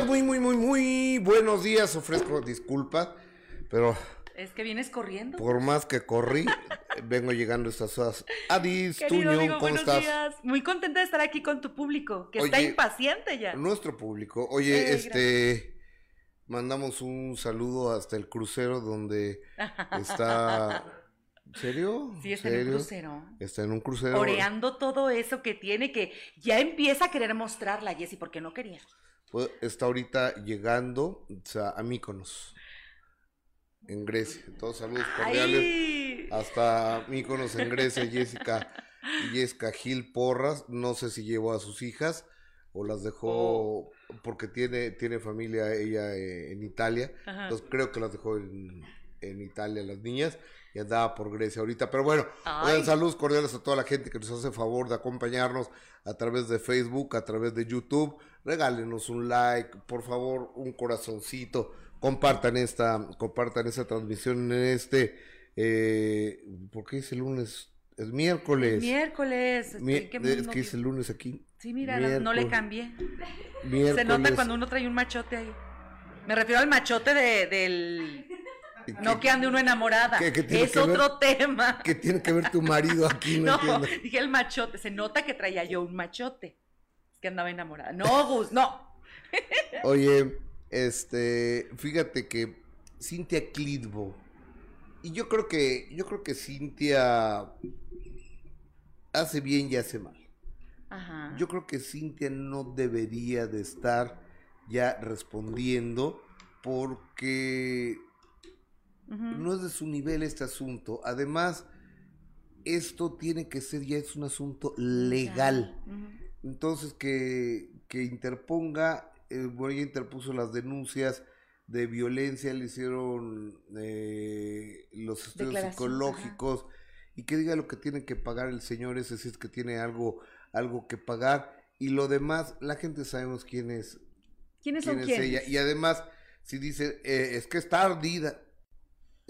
días, muy, muy, muy, muy buenos días. Ofrezco disculpas, pero Es que vienes corriendo. por más que corrí, vengo llegando a estas horas. Adis, Querido Tuño, amigo, ¿cómo buenos estás? días. Muy contenta de estar aquí con tu público, que está impaciente ya. Nuestro público. Oye, este, mandamos un saludo hasta el crucero donde está... ¿Serio? Sí, está en un crucero. Está en un crucero. Oreando todo eso que tiene, que ya empieza a querer mostrarla, Jessy, porque no quería. Pues, está ahorita llegando o sea, a Míconos, en Grecia. Todos saludos cordiales. ¡Ay! Hasta Míconos en Grecia, Jessica, Jessica Gil Porras. No sé si llevó a sus hijas o las dejó Oh. porque tiene, tiene familia ella eh, en Italia. Ajá. Entonces creo que las dejó en, en Italia las niñas y andaba por Grecia ahorita. Pero bueno, oigan, saludos cordiales a toda la gente que nos hace favor de acompañarnos a través de Facebook, a través de YouTube. Regálenos un like, por favor, un corazoncito. Compartan esta, compartan esta transmisión en este, eh, ¿por qué es el lunes? Es miércoles. Miércoles. Mi- ¿en qué es que es el lunes aquí. Sí, mira, no- no le cambié. Miércoles. Se nota cuando uno trae un machote ahí. Me refiero al machote de, del... ¿Qué- No que ande uno enamorada. ¿Qué- qué tiene es que ver? otro tema. ¿Qué tiene que ver tu marido aquí? No, No, entiendo. dije el machote. Se nota que traía yo un machote. Que andaba enamorada. No, Gus, no. Oye, este, fíjate que Cintia Clitbo, y yo creo que, yo creo que Cintia hace bien y hace mal. Ajá. Yo creo que Cintia no debería de estar ya respondiendo porque no es de su nivel este asunto. Además, esto tiene que ser ya es un asunto legal. Entonces, que, que interponga, eh, bueno, ella interpuso las denuncias de violencia, le hicieron eh, los estudios psicológicos y que diga lo que tiene que pagar el señor ese si es que tiene algo, algo que pagar. Y lo demás, la gente sabemos quién es, ¿Quiénes quién son es quiénes? ella. Y además, si dice, eh, es que está ardida,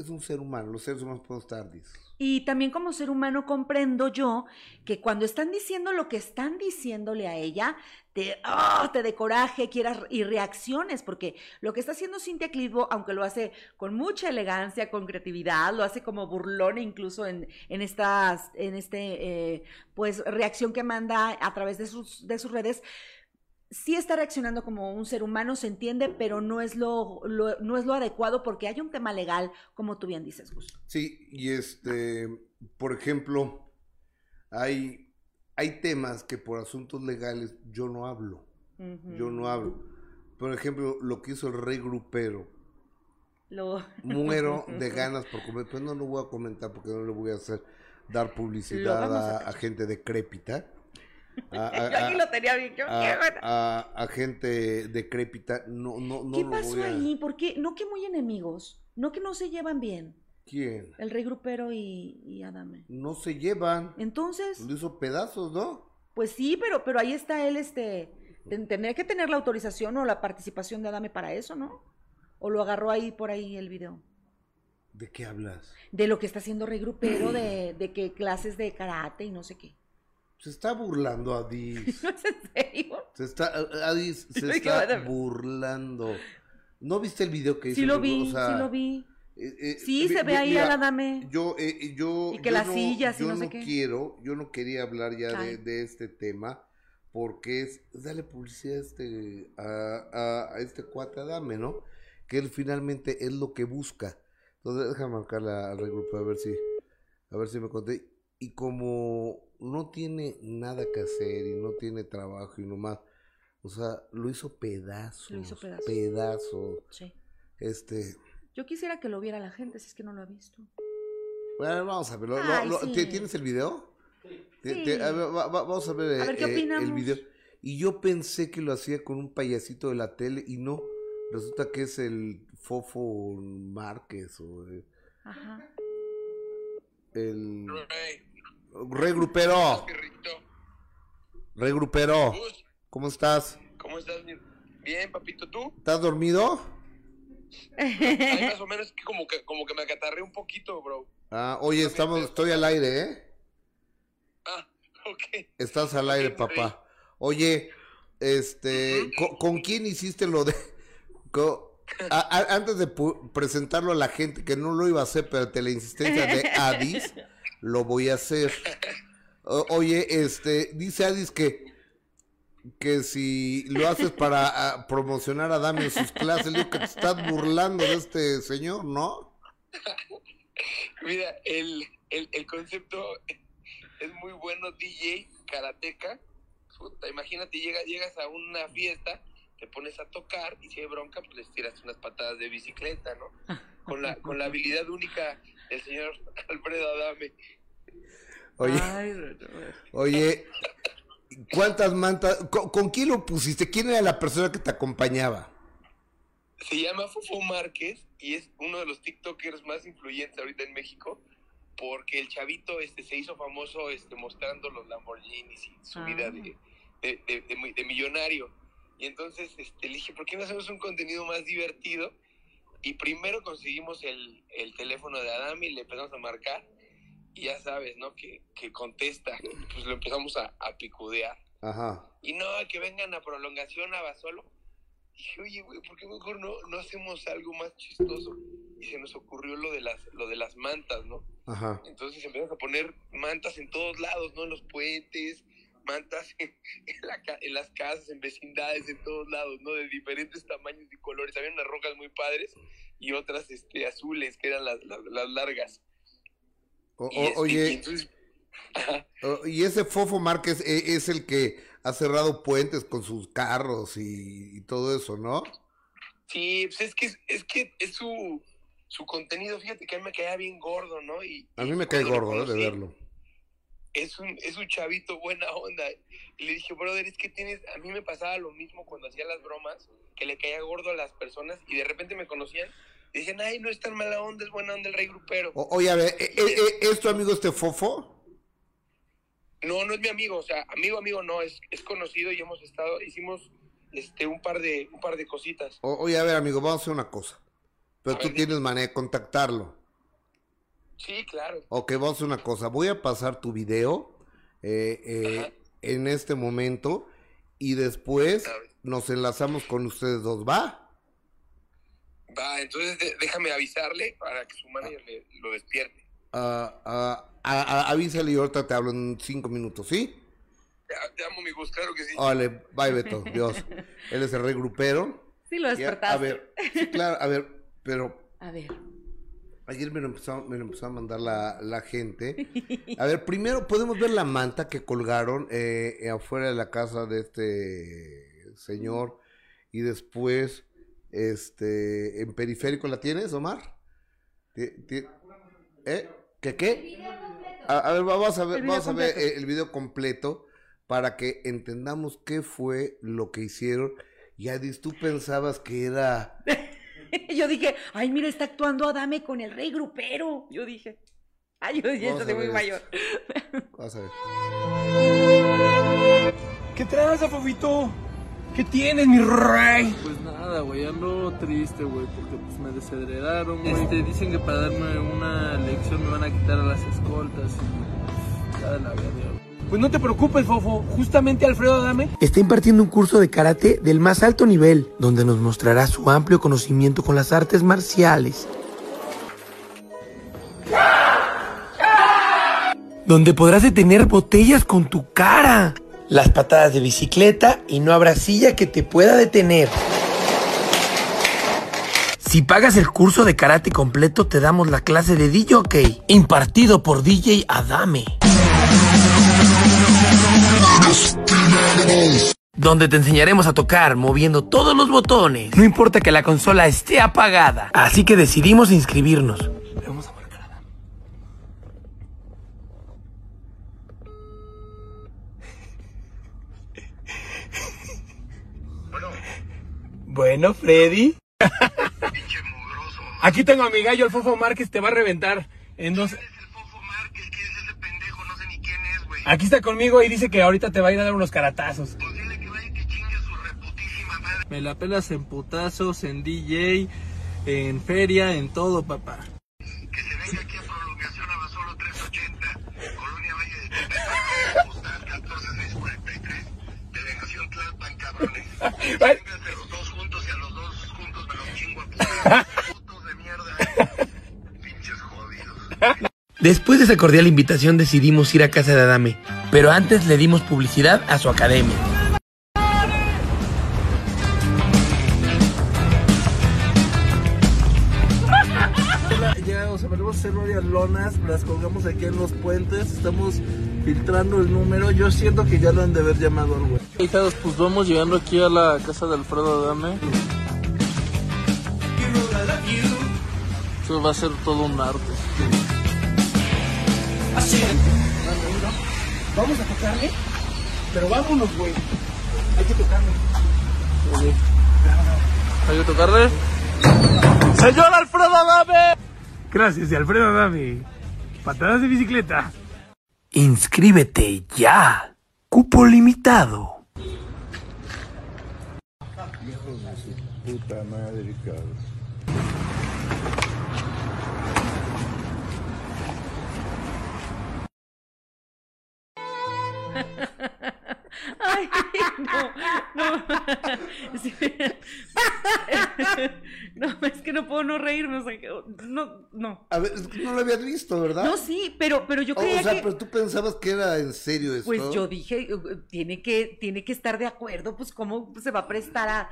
es un ser humano, los seres humanos podemos estar ardidos. Y también como ser humano comprendo yo que cuando están diciendo lo que están diciéndole a ella, te, ¡ah! te de coraje, quieras y reacciones, porque lo que está haciendo Cintia Clitbo, aunque lo hace con mucha elegancia, con creatividad, lo hace como burlón incluso en, en en este, eh, pues, reacción que manda a través de sus, de sus redes, sí está reaccionando como un ser humano, se entiende, pero no es lo, lo- no es lo adecuado porque hay un tema legal, como tú bien dices, Gus. Sí, y este, por ejemplo, hay, hay temas que por asuntos legales yo no hablo, yo no hablo. Por ejemplo, lo que hizo el rey grupero, Lo... muero de ganas por comer, pero no lo voy a comentar porque no le voy a hacer dar publicidad a a, gente decrépita. A, a- Yo aquí lo tenía bien. yo a- a- a gente decrépita, no, no, no ¿Qué lo pasó voy a... ahí? ¿Por qué? No que muy enemigos, no que no se llevan bien, ¿Quién? el rey grupero y, y Adame. No se llevan. Entonces, Lo hizo pedazos, ¿no? pues sí, pero, pero ahí está él, este, ten- tendría que tener la autorización o la participación de Adame para eso, ¿no? O lo agarró ahí por ahí el video. ¿De qué hablas? De lo que está haciendo rey grupero, de, de que clases de karate y no sé qué. Se está burlando Adis. ¿No es en serio? Se está, Adis se Ay, qué está burlando. ¿No viste el video que hizo? Sí lo vi, o sea, sí lo vi. eh, eh, Sí, se ve ahí a la Adame. Yo, eh, eh, yo, Y que yo las no, sillas y yo no sé no qué. quiero, yo no quería hablar ya de, de este tema porque es, darle publicidad a este, a, a- a este cuate Adame, ¿no? Que él finalmente es lo que busca. Entonces, déjame marcarle al regrupo a ver si, a ver si me conté. Y como no tiene nada que hacer y no tiene trabajo y nomás, o sea, lo hizo pedazos. Lo hizo pedazos. pedazos. Sí. Este, Yo quisiera que lo viera la gente, si es que no lo ha visto. bueno, vamos a verlo. Lo- Ay, lo- sí. ¿ti- ¿Tienes el video? Sí. te- a ver, va- va- vamos a ver, A ver, ¿qué eh, el video. Y yo pensé que lo hacía con un payasito de la tele y no. Resulta que es el Fofo Márquez o el, Ajá. el Rey, regrupero. Regrupero. ¿Cómo estás? ¿cómo estás? Bien, papito, ¿tú? ¿Estás dormido? Ay, más o menos que como que como que me acatarré un poquito, bro. Ah, oye, estamos, estoy al aire, ¿eh? Ah, ok. Estás al aire, papá. Oye, este, ¿con, con quién hiciste lo de... co- a- a- antes de presentarlo a la gente, que no lo iba a hacer, pero ante la insistencia de Adis, lo voy a hacer. Oye, este, dice Adis que, que si lo haces para ah, promocionar a Dami en sus clases, digo que te estás burlando de este señor, ¿no? Mira, el, el, el concepto es muy bueno, DJ, karateca. Puta, imagínate, llega, llegas a una fiesta, te pones a tocar y si hay bronca, pues les tiras unas patadas de bicicleta, ¿no? Con la, con la habilidad única del señor Alfredo Adame. Oye, Ay, oye, ¿cuántas mantas? ¿Con, con quién lo pusiste? ¿Quién era la persona que te acompañaba? Se llama Fofo Márquez y es uno de los TikTokers más influyentes ahorita en México porque el chavito este se hizo famoso este mostrando los Lamborghinis y su Ah. vida de, de, de- de muy- de millonario. Y entonces este, le dije, ¿por qué no hacemos un contenido más divertido? Y primero conseguimos el, el teléfono de Adami y le empezamos a marcar. Y ya sabes, ¿no? Que, que contesta. Pues lo empezamos a, a picudear. Ajá. Y no, que vengan a prolongación a Basolo. Dije, oye, güey, ¿por qué mejor no, no hacemos algo más chistoso? Y se nos ocurrió lo de las, lo de las mantas, ¿no? Ajá. Entonces empezamos a poner mantas en todos lados, ¿no? En los puentes, mantas en, en la ca- en las casas, en vecindades, en todos lados, ¿no? De diferentes tamaños y colores. Había unas rojas muy padres y otras este, azules, que eran las, las, las largas. O- Y, este, y oye, entonces, y ese Fofo Márquez e- es el que ha cerrado puentes con sus carros y, y todo eso, ¿no? Sí, pues es que es, que es su, su contenido, fíjate que a mí me caía bien gordo, ¿no? Y, A mí me cae gordo ¿eh? de verlo. Es un, es un chavito buena onda. Y le dije, brother, es que tienes, a mí me pasaba lo mismo cuando hacía las bromas, que le caía gordo a las personas y de repente me conocían y decían, ay, no es tan mala onda, es buena onda el rey grupero. O- oye, a ver, ¿e- e- e- ¿es tu amigo este Fofo? No, no es mi amigo, o sea, amigo, amigo no, es, es conocido y hemos estado, hicimos este un par de, un par de cositas. O- oye, a ver, amigo, vamos a hacer una cosa. Pero A tú ver, tienes manera de contactarlo. Sí, claro. Ok, vamos a hacer una cosa. Voy a pasar tu video eh, eh, en este momento y después nos enlazamos con ustedes dos, ¿va? Va, entonces de- déjame avisarle para que su manager le- lo despierte. Ah, ah, ah, ah, avísale y ahorita te hablo en cinco minutos, ¿sí? Te, te amo, mi Gus, claro que sí. Vale, bye Beto, Dios. Él es el rey grupero. Sí, lo Y despertaste. a ver, sí, claro, a ver, pero A ver. Ayer me lo empezó, me lo empezó a mandar la, la gente. A ver, primero podemos ver la manta que colgaron eh, afuera de la casa de este señor y después, este, en periférico la tienes, Omar. ¿Eh? ¿Qué qué? A, a ver, vamos a ver, El video vamos a ver completo. eh, el video completo para que entendamos qué fue lo que hicieron. Yadis, tú pensabas que era Yo dije, ay, mira, está actuando Adame con el rey grupero. Yo dije, ay, yo dije, Vamos esto a soy muy mayor. Vas a ver. ¿Qué tranza, Fofito? ¿Qué tienes, mi rey? Pues nada, güey, ando triste, güey, porque pues me desheredaron, güey. Este, dicen que para darme una lección me van a quitar a las escoltas y ya de la verga. Pues no te preocupes, Fofo. Justamente Alfredo Adame Está impartiendo un curso de karate del más alto nivel, donde nos mostrará su amplio conocimiento con las artes marciales. Donde podrás detener botellas con tu cara. Las patadas de bicicleta y no habrá silla que te pueda detener. Si pagas el curso de karate completo, te damos la clase de DJ, impartido por DJ Adame. Donde te enseñaremos a tocar moviendo todos los botones. No importa que la consola esté apagada. Así que decidimos inscribirnos. Adam. Bueno, Freddy. Aquí tengo a mi gallo, el Fofo Márquez, te va a reventar. En dos... Aquí está conmigo y dice que ahorita te va a ir a dar unos caratazos. Me la pelas en putazos, en DJ, en feria, en todo, papá. que se venga aquí a prolongación a Basolo 380, Colonia Valle de Tepepan, postal 14643, delegación Tlalpan, cabrón. Véngase los dos juntos y a los dos juntos me los chingo a putos. Putos de mierda. Pinches jodidos. Después de esa cordial invitación decidimos ir a casa de Adame, pero antes le dimos publicidad a su academia. Ya, o sea, venimos a hacer varias lonas, las colgamos aquí en los puentes, estamos filtrando el número. Yo siento que ya lo han de haber llamado al güey. Hijados, pues vamos llegando aquí a la casa de Alfredo Adame. Eso va a ser todo un arte. Vamos a tocarle, pero vámonos, güey. Hay que tocarle. ¿Hay que tocarle? ¡Señor Alfredo Adame! Gracias, de Alfredo Adame. Patadas de bicicleta. Inscríbete ya. Cupo limitado. Puta madre, cabrón. Ay, no, no. No, es que no puedo no reírme. o sea, que- no, no. A ver, es que no lo habías visto, ¿verdad? No, sí, pero, pero yo creía o sea, que. pero tú pensabas que era en serio esto. Pues yo dije, uh, tiene que, tiene que estar de acuerdo, pues cómo se va a prestar a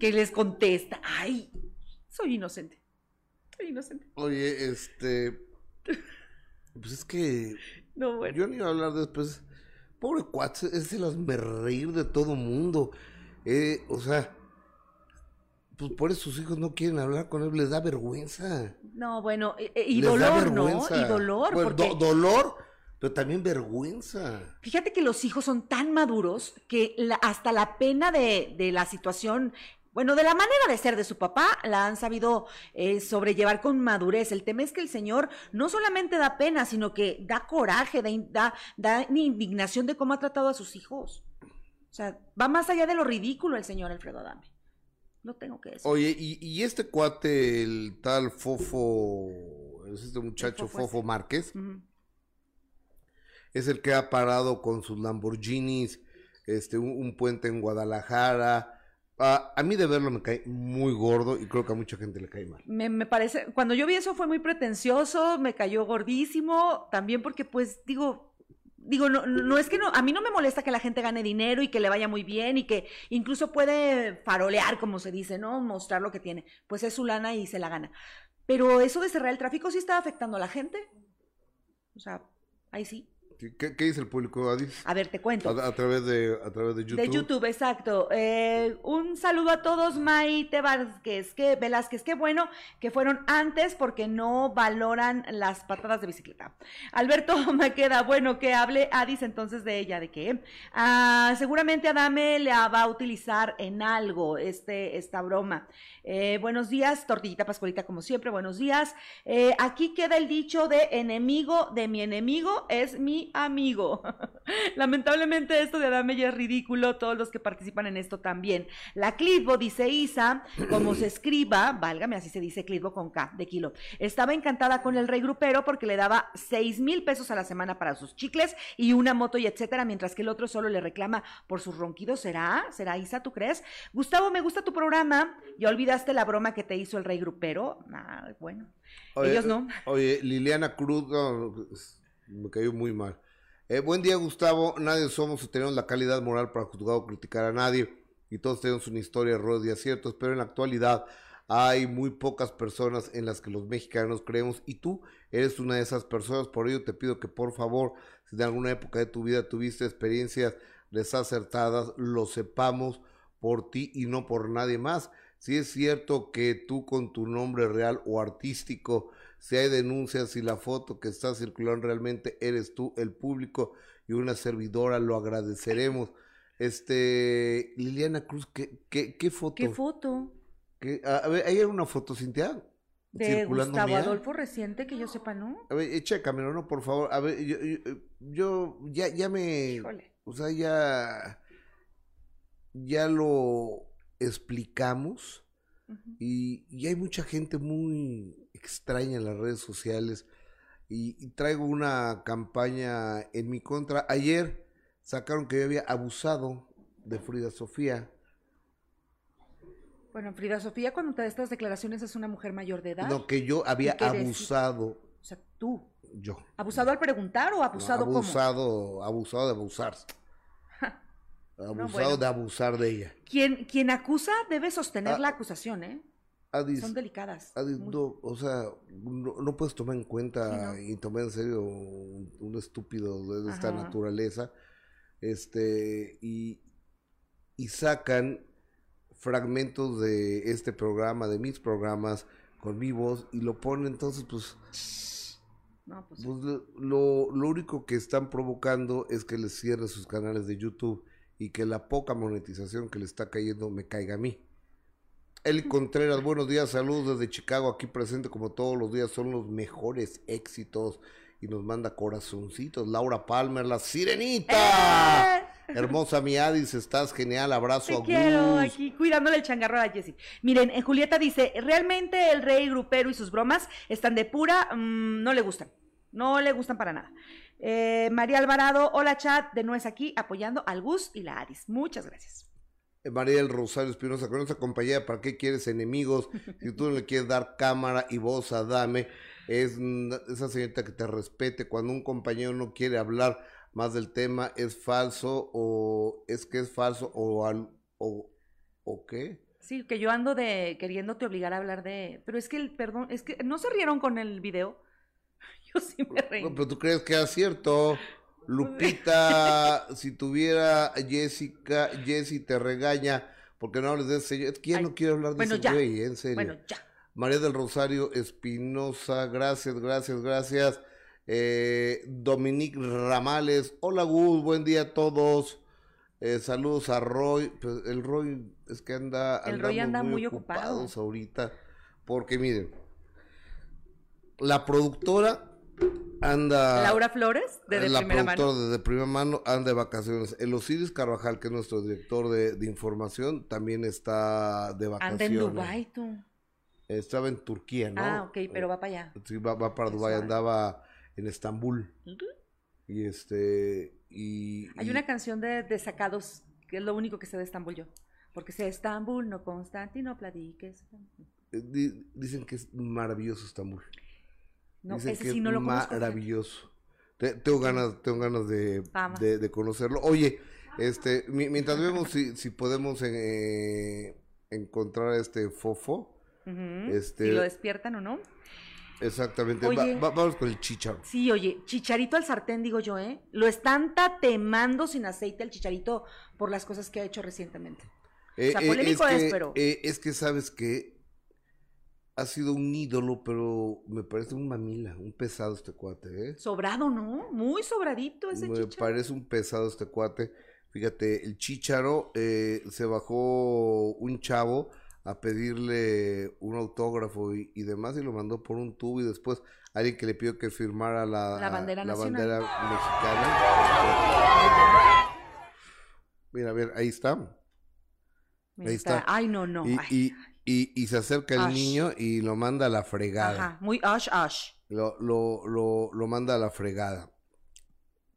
que les contesta. Ay, soy inocente. Soy inocente. Oye, este. Pues es que. No, bueno. Yo ni iba a hablar después. Pobre cuate, es el reír de todo mundo. Eh, o sea. Pues por eso sus hijos no quieren hablar con él, les da vergüenza. No, bueno, y da dolor, ¿no? Y dolor, Bueno, porque do- dolor, pero también vergüenza. fíjate que los hijos son tan maduros que la- hasta la pena de, de la situación, bueno, de la manera de ser de su papá, la han sabido eh, sobrellevar con madurez. El tema es que el señor no solamente da pena, sino que da coraje, da, in- da, da indignación de cómo ha tratado a sus hijos. O sea, va más allá de lo ridículo el señor Alfredo Adame. Lo tengo que decir. Oye, y, y este cuate, el tal Fofo, es este muchacho Fofo Fofo ese. Márquez, es el que ha parado con sus Lamborghinis, este, un, un puente en Guadalajara. Ah, a mí de verlo me cae muy gordo y creo que a mucha gente le cae mal. Me, me parece, cuando yo vi eso fue muy pretencioso, me cayó gordísimo, también porque pues digo, digo, no, no es que no, a mí no me molesta que la gente gane dinero y que le vaya muy bien y que incluso puede farolear, como se dice, ¿no? Mostrar lo que tiene. Pues es su lana y se la gana. Pero eso de cerrar el tráfico sí está afectando a la gente. O sea, ahí sí. ¿Qué, qué dice el público, Adis? A ver, te cuento. A, a través de, a través de YouTube. De YouTube, exacto. Eh, un saludo a todos, Maite Vázquez, que, Velázquez, qué bueno que fueron antes porque no valoran las patadas de bicicleta. Alberto Maqueda, bueno, que hable Adis entonces de ella, ¿de qué? Ah, seguramente Adame la va a utilizar en algo, este, esta broma. Eh, buenos días, tortillita pascualita como siempre, buenos días. Eh, aquí queda el dicho de enemigo de mi enemigo es mi amigo. Lamentablemente esto de Adame ya es ridículo, todos los que participan en esto también. La Clitbo, dice Isa, como se escriba, válgame, así se dice Clitbo con K de kilo, estaba encantada con el rey grupero porque le daba seis mil pesos a la semana para sus chicles y una moto y etcétera, mientras que el otro solo le reclama por sus ronquidos. ¿Será? ¿Será Isa, tú crees? Gustavo, me gusta tu programa. ¿Ya olvidaste la broma que te hizo el rey grupero? Ah, bueno. Oye, Ellos no. Oye, Liliana Cruz, me cayó muy mal. Eh, buen día, Gustavo. Nadie somos o tenemos la calidad moral para juzgar o criticar a nadie. Y todos tenemos una historia errores y aciertos, pero en la actualidad hay muy pocas personas en las que los mexicanos creemos. Y tú eres una de esas personas. Por ello te pido que por favor, si en alguna época de tu vida tuviste experiencias desacertadas, lo sepamos por ti y no por nadie más. Si es cierto que tú con tu nombre real o artístico, si hay denuncias y la foto que está circulando realmente eres tú, el público y una servidora, lo agradeceremos. Este, Liliana Cruz, ¿qué, qué, qué foto? ¿Qué foto? ¿Qué- a, a ver, ¿hay una foto, Cintia? De circulando Gustavo mía? Adolfo reciente, que yo sepa, ¿no? A ver, eh, chécamelo, ¿no? Por favor. A ver, yo, yo, yo ya, ya me... Híjole. O sea, ya... Ya lo explicamos. Y, y hay mucha gente muy extraña en las redes sociales. Y, y traigo una campaña en mi contra. Ayer sacaron que yo había abusado de Frida Sofía. Bueno, Frida Sofía, cuando te da estas declaraciones es una mujer mayor de edad. No, que yo había decir? abusado, O sea, tú. yo. ¿Abusado al preguntar o abusado No, cómo? abusado, abusado de abusar. Abusado bueno. de abusar de ella. Quien, quien acusa debe sostener Ah. la acusación, ¿eh? Adis, Son delicadas. Adis, no, o sea, no, no puedes tomar en cuenta Sí, y tomar en serio un, un estúpido de esta Ajá. naturaleza, este, y, y sacan fragmentos de este programa, de mis programas, con mi voz, y lo ponen, entonces, pues, No, pues, pues lo, lo único que están provocando es que les cierre sus canales de YouTube y que la poca monetización que le está cayendo me caiga a mí. Eli Contreras, buenos días, saludos desde Chicago, aquí presente como todos los días, son los mejores éxitos y nos manda corazoncitos. Laura Palmer, la sirenita. ¡Eh! Hermosa mi Adis, estás genial, abrazo Te a quiero aquí cuidándole el changarro a Jessie. Miren, en Julieta dice, realmente el rey grupero y sus bromas están de pura, mm, no le gustan, no le gustan para nada. Eh, María Alvarado, hola chat, de nuez aquí apoyando al Gus y la Aris. Muchas gracias. Eh, María del Rosario Espinosa, con esa compañía, ¿para qué quieres enemigos? Si tú no le quieres dar cámara y voz a Dame, es esa señorita que te respete. Cuando un compañero no quiere hablar más del tema, es falso o es que es falso o, al- o, o qué. Sí, que yo ando de queriéndote obligar a hablar de... Pero es que el, perdón, es que no se rieron con el video. Yo sí me reí. No, pero tú crees que es cierto. Lupita, si tuviera Jessica, Jessie te regaña porque no hables de ese. Es que ya Ay, no quiero hablar de bueno, ese güey, en serio. Bueno, ya. María del Rosario Espinosa, gracias, gracias, gracias. Eh, Dominique Ramales, hola Gus, buen día a todos. Eh, saludos a Roy. Pues, el Roy es que anda, El Roy andamos anda muy ocupado. ocupados ahorita. Porque miren, la productora anda. Laura Flores, de, de la primera mano. de, de primera mano anda de vacaciones. El Osiris Carvajal, que es nuestro director de, de información, también está de vacaciones. Anda en Dubái, tú. Estaba en Turquía, ¿no? Ah, ok, pero va para allá. Sí, va, va para Dubái, andaba en Estambul. Y este. Y, Hay y- una canción de Desacados, que es lo único que sé de Estambul yo. Porque sé Estambul, no Constantinopla, di que es- eh, di- dicen que es maravilloso Estambul. No, ese que sí no lo conozco. maravilloso. Te- tengo ganas, tengo ganas de, de, de conocerlo. Oye, este, mi- mientras vemos si, si podemos eh, encontrar a este fofo. Este- Si lo despiertan o no. Exactamente. Va- Oye. va- vamos con el chicharo. Sí, oye, chicharito al sartén, digo yo, ¿eh? Lo están tatemando sin aceite el chicharito por las cosas que ha hecho recientemente. Eh, sea, eh, polémico es, es, que, pero- eh, es que sabes que ha sido un ídolo, pero me parece un mamila, un pesado este cuate, ¿eh? Sobrado, ¿no? Muy sobradito ese Me chicharo. parece un pesado este cuate. Fíjate, el Chicharo eh, se bajó un chavo a pedirle un autógrafo y, y demás y lo mandó por un tubo y después alguien que le pidió que firmara la, La bandera la bandera mexicana. Mira, a ver, ahí está. Ahí está. Ay, no, no. Y, ay. y, y, y se acerca el Ash. niño y lo manda a la fregada. Ajá, muy ash ash. Lo, lo, lo, lo manda a la fregada.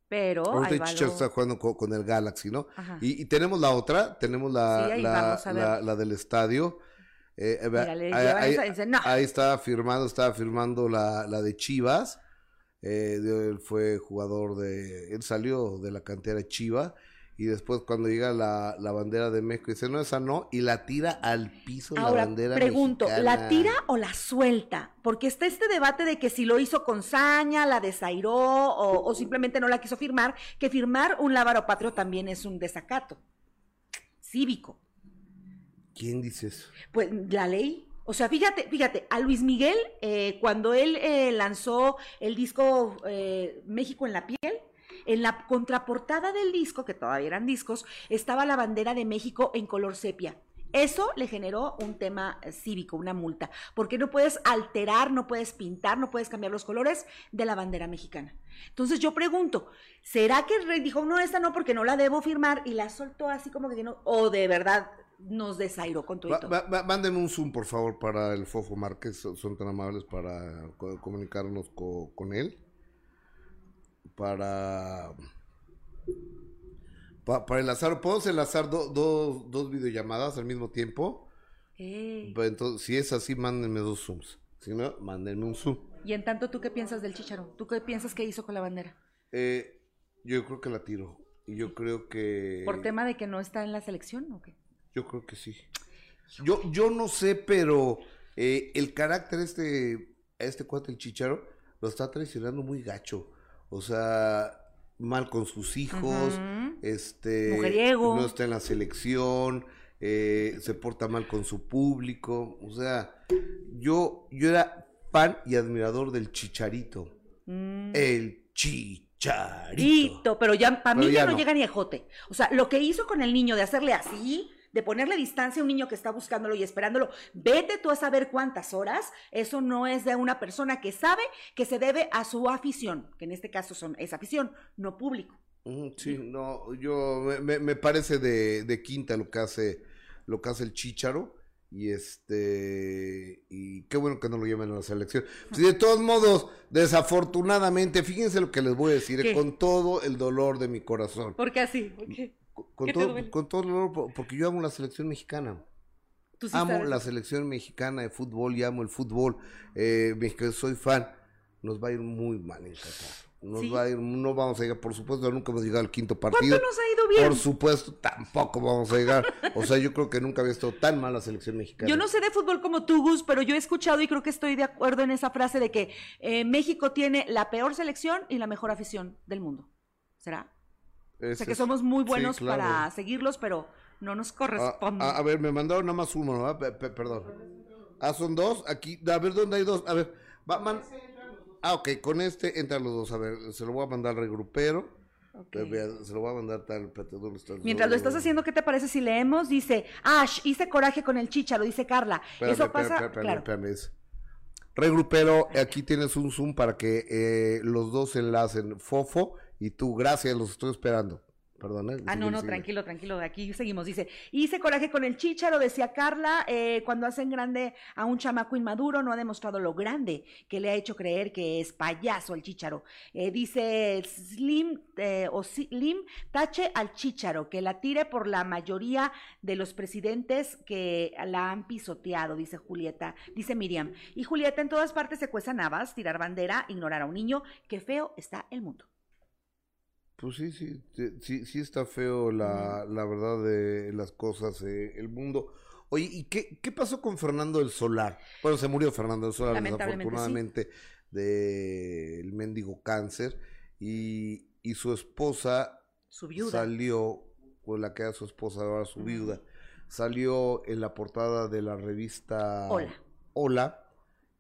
Pero Ahorita Chicharo lo- está jugando co- con, el Galaxy, ¿no? Ajá. Y, y tenemos la otra, tenemos la, Sí, la, del estadio. Eh, eh, ahí, ahí- esa- dice, no. ahí estaba firmando, estaba firmando la, la de Chivas. Eh, él fue jugador de, él salió de la cantera de Chivas y después cuando llega la, la bandera de México dice no esa no y la tira al piso la bandera pregunto, ¿la tira o la suelta? Porque está este debate de que si lo hizo con saña, la desairó o, o simplemente no la quiso firmar, que firmar un lábaro patrio también es un desacato cívico. ¿Quién dice eso? Pues la ley. O sea, fíjate, fíjate, a Luis Miguel, eh, cuando él eh, lanzó el disco eh, México en la piel, en la contraportada del disco, que todavía eran discos, estaba la bandera de México en color sepia. Eso le generó un tema eh, cívico, una multa, porque no puedes alterar, no puedes pintar, no puedes cambiar los colores de la bandera mexicana. Entonces yo pregunto, ¿será que el rey dijo, no, esta no, porque no la debo firmar y la soltó así como que no? ¿O de verdad nos desairó con todo y Va- todo? va- va- mándenme un Zoom, por favor, para el Fofo Márquez. Son, tan amables para co- comunicarnos co- con él. Para. pa- para enlazar. ¿Podemos enlazar do- dos- dos videollamadas al mismo tiempo? Pues entonces, si es así, mándenme dos zooms. Si no, mándenme un zoom. Y en tanto, ¿tú qué piensas del Chicharo? ¿Tú qué piensas que hizo con la bandera? Eh, yo creo que la tiro. Y yo creo que... ¿Por tema de que no está en la selección o qué? Yo creo que sí. Yo, yo no sé, pero eh, el carácter este, este cuate, el chicharo, lo está traicionando muy gacho. O sea, mal con sus hijos, este, Mujeriego. no está en la selección, eh, se porta mal con su público. O sea, yo, yo era fan y admirador del chicharito. Mm. El chicharito. Rito, pero ya para mí ya no, no. llega ni a jote. O sea, lo que hizo con el niño de hacerle así, de ponerle distancia a un niño que está buscándolo y esperándolo, vete tú a saber cuántas horas, eso no es de una persona que sabe que se debe a su afición, que en este caso son, es afición, no público. Sí, no, yo me, parece de, de quinta lo que hace lo que hace el Chícharo y este y qué bueno que no lo lleven a la selección. Sí, de todos modos, desafortunadamente, fíjense lo que les voy a decir, ¿Qué? con todo el dolor de mi corazón, ¿Por qué así? con, con ¿Qué te todo, con todo el dolor, por- porque yo amo la selección mexicana. Sí amo sabes. la selección mexicana de fútbol y amo el fútbol. Eh, mexicano, soy fan. Nos va a ir muy mal en Qatar. Nos Sí. va a ir, no vamos a llegar, por supuesto, nunca hemos llegado al quinto partido. ¿Cuánto nos ha ido bien? Por supuesto, tampoco vamos a llegar. O sea, yo creo que nunca había estado tan mal la selección mexicana. Yo no sé de fútbol como tú, Gus, pero yo he escuchado y creo que estoy de acuerdo en esa frase de que eh, México tiene la peor selección y la mejor afición del mundo. ¿Será? O Ese sea que somos muy sí, buenos claro. para seguirlos, pero no nos Ah, corresponde. ah, a ver, me mandaron nada más uno, pe- perdón. Ah, son dos. Aquí, a ver, ¿dónde hay dos? A ver, va, man- Ah, ok, con este entran los dos. A ver, se lo voy a mandar al regrupero. Se lo voy a mandar tal. espérate, ¿dónde está el- Mientras lo estás haciendo, ¿qué te parece si leemos? Dice, Ash, hice coraje con el chicharo, dice Carla. Espérame, Eso pasa, espérame, claro. espérame, es- Regrupero, aquí tienes un Zoom para que eh, los dos se enlacen. Fofo y tú, gracias, los estoy esperando. Perdón, ¿eh? Ah, no, no, sigue. tranquilo, tranquilo, aquí seguimos. Dice, hice coraje con el chícharo, decía Carla, eh, cuando hacen grande a un chamaco inmaduro, no ha demostrado lo grande que le ha hecho creer que es payaso el chícharo. Eh, dice Slim, eh, o Slim, tache al chícharo, que la tire por la mayoría de los presidentes que la han pisoteado, dice Julieta, dice Miriam. Y Julieta, en todas partes se cuezan habas, tirar bandera, ignorar a un niño, qué feo está el mundo. Pues sí, sí, sí, sí, sí está feo la, la verdad de las cosas, eh, el mundo. Oye, ¿y qué, qué pasó con Fernando del Solar? Bueno, se murió Fernando del Solar, desafortunadamente, del mendigo cáncer. Y, y su esposa Su viuda. salió, con la que era su esposa, ahora su viuda, salió en la portada de la revista Hola. Hola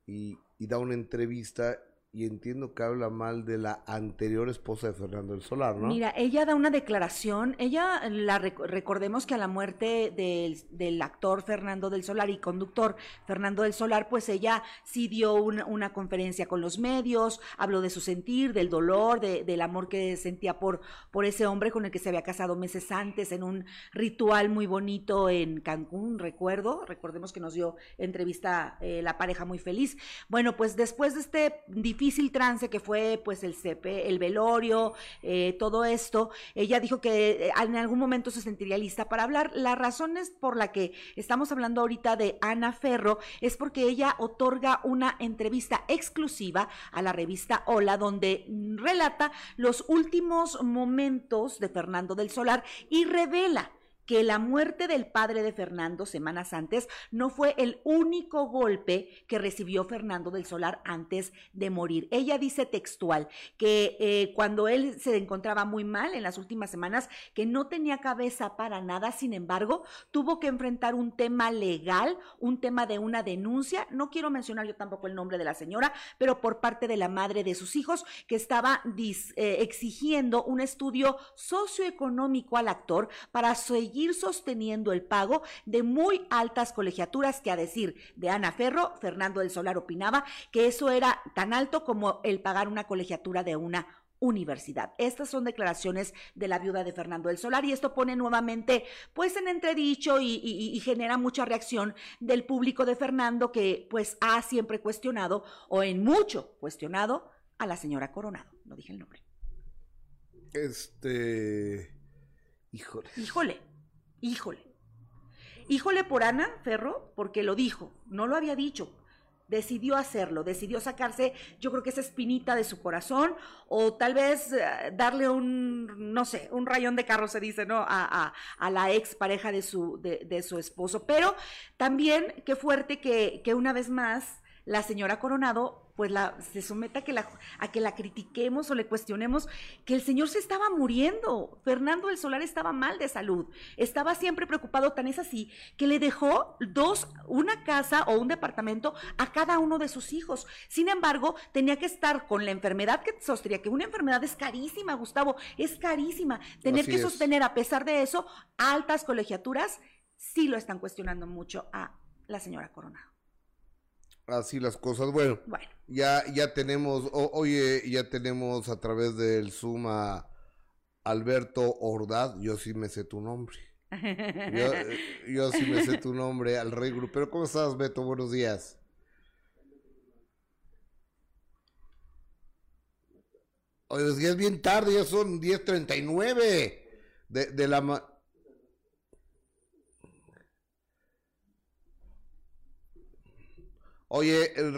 y, y da una entrevista y entiendo que habla mal de la anterior esposa de Fernando del Solar, ¿no? Mira, ella da una declaración, ella la rec- recordemos que a la muerte del, del actor Fernando del Solar y conductor Fernando del Solar, pues ella sí dio una, una conferencia con los medios, habló de su sentir, del dolor, de- del amor que sentía por, por ese hombre con el que se había casado meses antes en un ritual muy bonito en Cancún, recuerdo, recordemos que nos dio entrevista eh, la pareja muy feliz. Bueno, pues después de este difícil trance que fue pues el CP, el velorio, eh, todo esto, ella dijo que eh, en algún momento se sentiría lista para hablar. La razón es por la que estamos hablando ahorita de Ana Ferro es porque ella otorga una entrevista exclusiva a la revista Hola donde relata los últimos momentos de Fernando del Solar y revela que la muerte del padre de Fernando semanas antes no fue el único golpe que recibió Fernando del Solar antes de morir. Ella dice textual que eh, cuando él se encontraba muy mal en las últimas semanas, que no tenía cabeza para nada, sin embargo, tuvo que enfrentar un tema legal, un tema de una denuncia, no quiero mencionar yo tampoco el nombre de la señora, pero por parte de la madre de sus hijos, que estaba eh, exigiendo un estudio socioeconómico al actor para seguir sosteniendo el pago de muy altas colegiaturas que a decir de Ana Ferro, Fernando del Solar opinaba que eso era tan alto como el pagar una colegiatura de una universidad. Estas son declaraciones de la viuda de Fernando del Solar y esto pone nuevamente pues en entredicho y, y- y genera mucha reacción del público de Fernando que pues ha siempre cuestionado o en mucho cuestionado a la señora Coronado. No dije el nombre. Este. Híjole. Híjole, híjole. híjole por Ana Ferro, porque lo dijo, no lo había dicho. Decidió hacerlo, decidió sacarse, yo creo que esa espinita de su corazón, o tal vez eh, darle un, no sé, un rayón de carro, se dice, ¿no? A, a- a la ex pareja de su, de, de su esposo. Pero también, qué fuerte que, que una vez más la señora Coronado pues la, se someta a que, la, a que la critiquemos o le cuestionemos que el señor se estaba muriendo. Fernando del Solar estaba mal de salud, estaba siempre preocupado, tan es así, que le dejó dos, una casa o un departamento a cada uno de sus hijos. Sin embargo, tenía que estar con la enfermedad que sostenía, que una enfermedad es carísima, Gustavo, es carísima. Tener Así que es. sostener, a pesar de eso, altas colegiaturas, sí lo están cuestionando mucho a la señora Coronado. Así las cosas. Bueno, Bueno. ya, ya tenemos, o- oye, ya tenemos a través del Zoom a Alberto Ordaz. Yo sí me sé tu nombre. Yo, yo sí me sé tu nombre, al rey grupero. ¿Cómo estás, Beto? Buenos días. Oye, ya es bien tarde, ya son 10.39 de, de la... Oye, el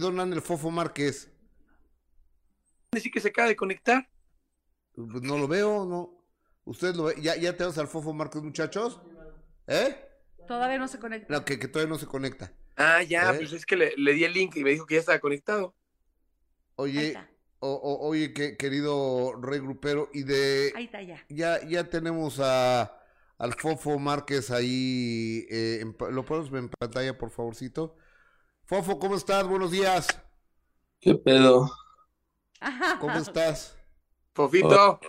¿dónde anda el Fofo Márquez? Decir que se acaba de conectar. Pues no lo veo, no. ¿Ustedes lo ven? ¿Ya, ya tenemos al Fofo Márquez, muchachos? ¿Eh? Todavía no se conecta. No, que, que todavía no se conecta. Ah, ya, ¿Eh? pues es que le, le di el link y me dijo que ya estaba conectado. Oye, o- o- oye, que, querido rey grupero, y de... ahí está ya. Ya, ya tenemos a, al Fofo Márquez ahí. eh, en ¿Lo ponemos en pantalla, por favorcito? Fofo, ¿cómo estás? Buenos días. ¿Qué pedo? ¿Cómo estás? Fofito,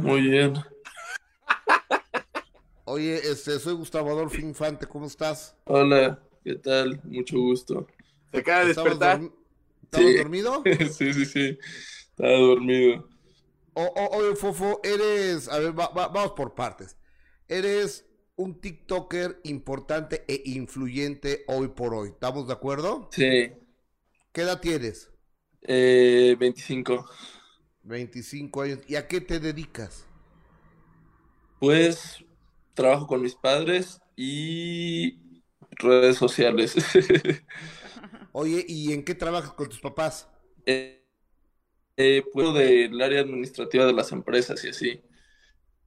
Muy bien. Oye, este, soy Gustavo Adolfo Infante, ¿cómo estás? Hola, ¿qué tal? Mucho gusto. se acaba de ¿Estabas despertar. dormi- ¿Estabas Sí. dormido? sí, sí, sí. Estaba dormido. O, o- oye, Fofo, eres, a ver, va- va- vamos por partes. Eres un TikToker importante e influyente hoy por hoy. ¿Estamos de acuerdo? Sí. ¿Qué edad tienes? Eh, 25. 25 años. ¿Y a qué te dedicas? Pues trabajo con mis padres y redes sociales. Oye, ¿y en qué trabajas con tus papás? Eh, eh, puedo del área administrativa de las empresas y así.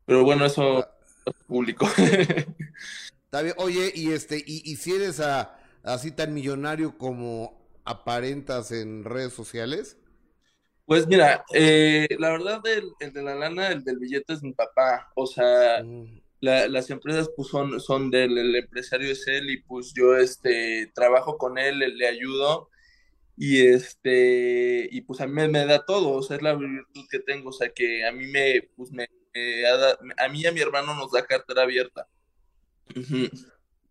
Pero bueno, eso Ah. Público. Está bien. Oye, y este, y, y si eres a- así tan millonario como aparentas en redes sociales? Pues mira, eh, la verdad, el, el de la lana, el del billete es mi papá. O sea, Mm, la- las empresas pues son, son del, el empresario es él y pues yo este trabajo con él, le, le ayudo y este y pues a mí me, me da todo, o sea, es la virtud que tengo, o sea, que a mí me pues me, me ha da- a mí y a mi hermano nos da cartera abierta.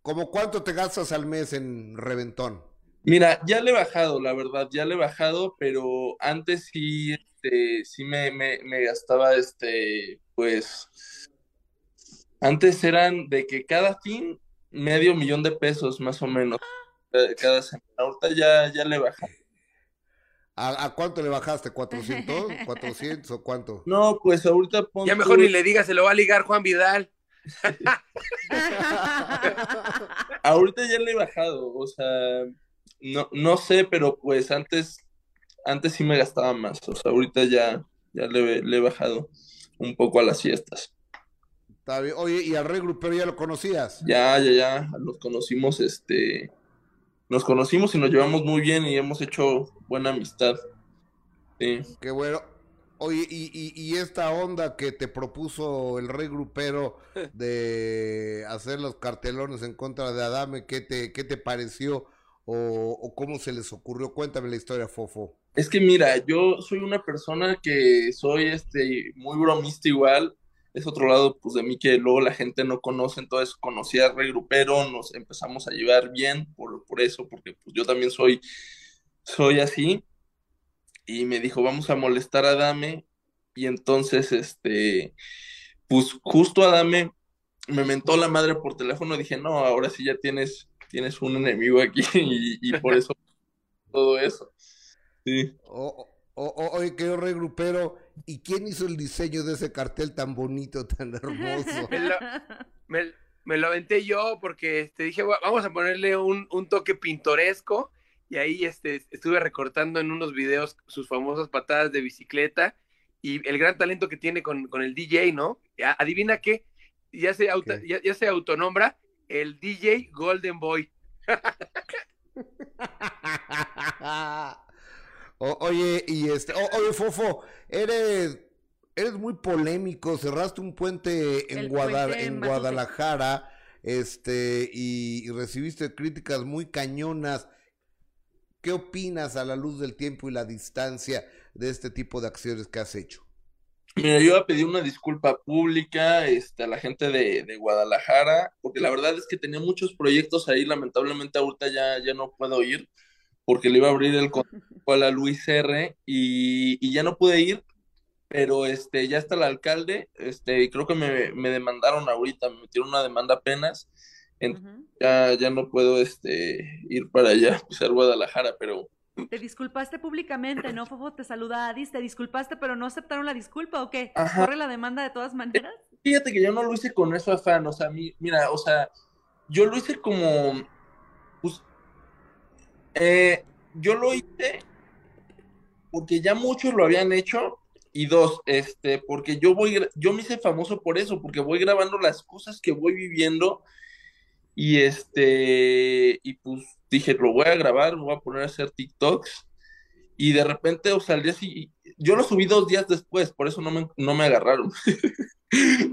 ¿Cómo cuánto te gastas al mes en reventón? Mira, ya le he bajado, la verdad, ya le he bajado, pero antes sí, este, sí me, me, me gastaba, este, pues, antes eran de que cada fin medio millón de pesos, más o menos, cada, cada semana. Ahorita ya, ya le bajé. ¿A, a cuánto le bajaste? ¿400? ¿400 o cuánto? No, pues ahorita pon Ya mejor tú- ni le diga, se lo va a ligar Juan Vidal. ahorita ya le he bajado, o sea, no, no sé, pero pues antes, antes sí me gastaba más, o sea, ahorita ya, ya le, le he bajado un poco a las fiestas. Está bien. Oye, ¿y al rey grupero ya lo conocías? Ya, ya, ya, nos conocimos, este, nos conocimos y nos llevamos muy bien y hemos hecho buena amistad. Sí. Qué bueno. Oye, y, y, y esta onda que te propuso el rey grupero de hacer los cartelones en contra de Adame, ¿qué te, qué te pareció? O, o cómo se les ocurrió? Cuéntame la historia, Fofo. Es que mira, yo soy una persona que soy, este, muy bromista igual. Es otro lado, pues, de mí que luego la gente no conoce, entonces conocí a Rey Grupero, nos empezamos a llevar bien por, por eso, porque pues yo también soy, soy así. Y me dijo, vamos a molestar a Dame. Y entonces, este, pues justo Adame me mentó la madre por teléfono. Dije, no, ahora sí ya tienes, tienes un enemigo aquí y, por eso todo eso. Sí. O- o- o- oye, querido rey grupero, ¿y quién hizo el diseño de ese cartel tan bonito, tan hermoso? Me lo, me, me lo aventé yo porque este, dije, "Va- vamos a ponerle un, un toque pintoresco. Y ahí este, estuve recortando en unos videos sus famosas patadas de bicicleta y el gran talento que tiene con, con el DJ, ¿no? Adivina qué, ya se, auto- ¿Qué? ya, ya se autonombra el DJ Golden Boy. O- oye, y este, o- oye, Fofo, eres, eres muy polémico, cerraste un puente en, El Guada- puente en. Guadalajara, este, y, y recibiste críticas muy cañonas. ¿Qué opinas a la luz del tiempo y la distancia de este tipo de acciones que has hecho? Mira, yo voy a pedir una disculpa pública este, a la gente de, de Guadalajara, porque la verdad es que tenía muchos proyectos ahí, lamentablemente ahorita ya, ya no puedo ir, porque le iba a abrir el consejo a la Luis R y, y ya no pude ir, pero este, ya está el alcalde, este, y creo que me, me demandaron ahorita, me metieron una demanda apenas, ya, ya no puedo este, ir para allá, pisar Guadalajara, pero Te disculpaste públicamente, ¿no, Fofo? Te saluda Adis, te disculpaste, pero no aceptaron la disculpa, ¿o qué? Ajá. ¿Corre la demanda de todas maneras? Fíjate que yo no lo hice con eso afán, o sea, mi- mira, o sea, yo lo hice como, pues, eh, yo lo hice porque ya muchos lo habían hecho y dos, este, porque yo voy, yo me hice famoso por eso, porque voy grabando las cosas que voy viviendo y este, y pues dije, lo voy a grabar, me voy a poner a hacer TikToks y de repente, o sea, yo lo subí dos días después, por eso no me, no me agarraron.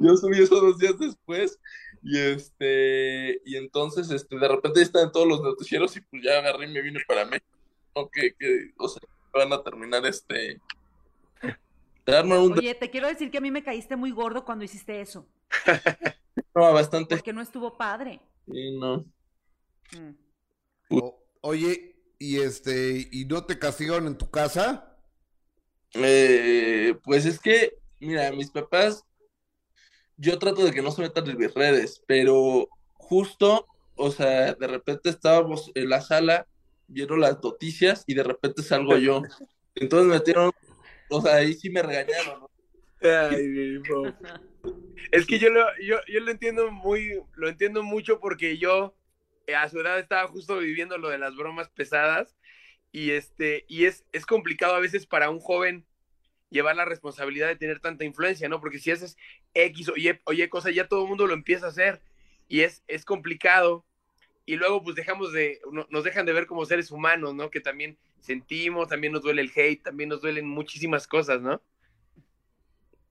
Yo subí eso dos días después y este, y entonces, este, de repente ya están todos los noticieros y pues ya agarré y me vine para México, ¿no? que, que, o sea, van a terminar este, un Oye, te quiero decir que a mí me caíste muy gordo cuando hiciste eso, drama bastante, porque no estuvo padre. sí, no. Mm. O- oye, y este, ¿y no te castigaron en tu casa? Eh, pues es que, mira, mis papás, yo trato de que no se metan en mis redes, pero justo, o sea, de repente estábamos en la sala viendo las noticias y de repente salgo yo. Entonces me metieron, o sea, ahí sí me regañaron, ¿no? Ay, mi. Es que yo lo, yo, yo lo entiendo muy, lo entiendo mucho porque yo eh, a su edad estaba justo viviendo lo de las bromas pesadas y este, y es, es complicado a veces para un joven llevar la responsabilidad de tener tanta influencia, ¿no? Porque si haces X o Y, o Y cosa, ya todo el mundo lo empieza a hacer y es, es complicado. Y luego pues dejamos de, no- nos dejan de ver como seres humanos, ¿no? Que también sentimos, también nos duele el hate, también nos duelen muchísimas cosas, ¿no?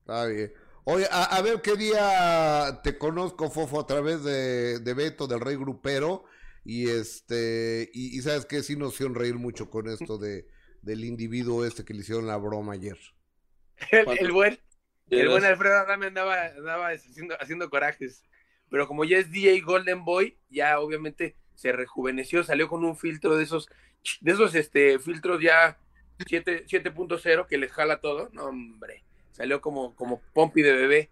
Está bien. Oye, a, a ver qué día te conozco, Fofo, a través de, de Beto, del Rey Grupero. Y este, y, y sabes que sí nos hicieron reír mucho con esto de, del individuo este que le hicieron la broma ayer. El, el buen, el buen Alfredo Adame andaba, andaba haciendo, haciendo corajes. Pero como ya es DJ Golden Boy, ya obviamente se rejuveneció, salió con un filtro de esos, de esos este, filtros ya 7 7.0 que les jala todo. No, hombre. Salió como, como pompi de bebé.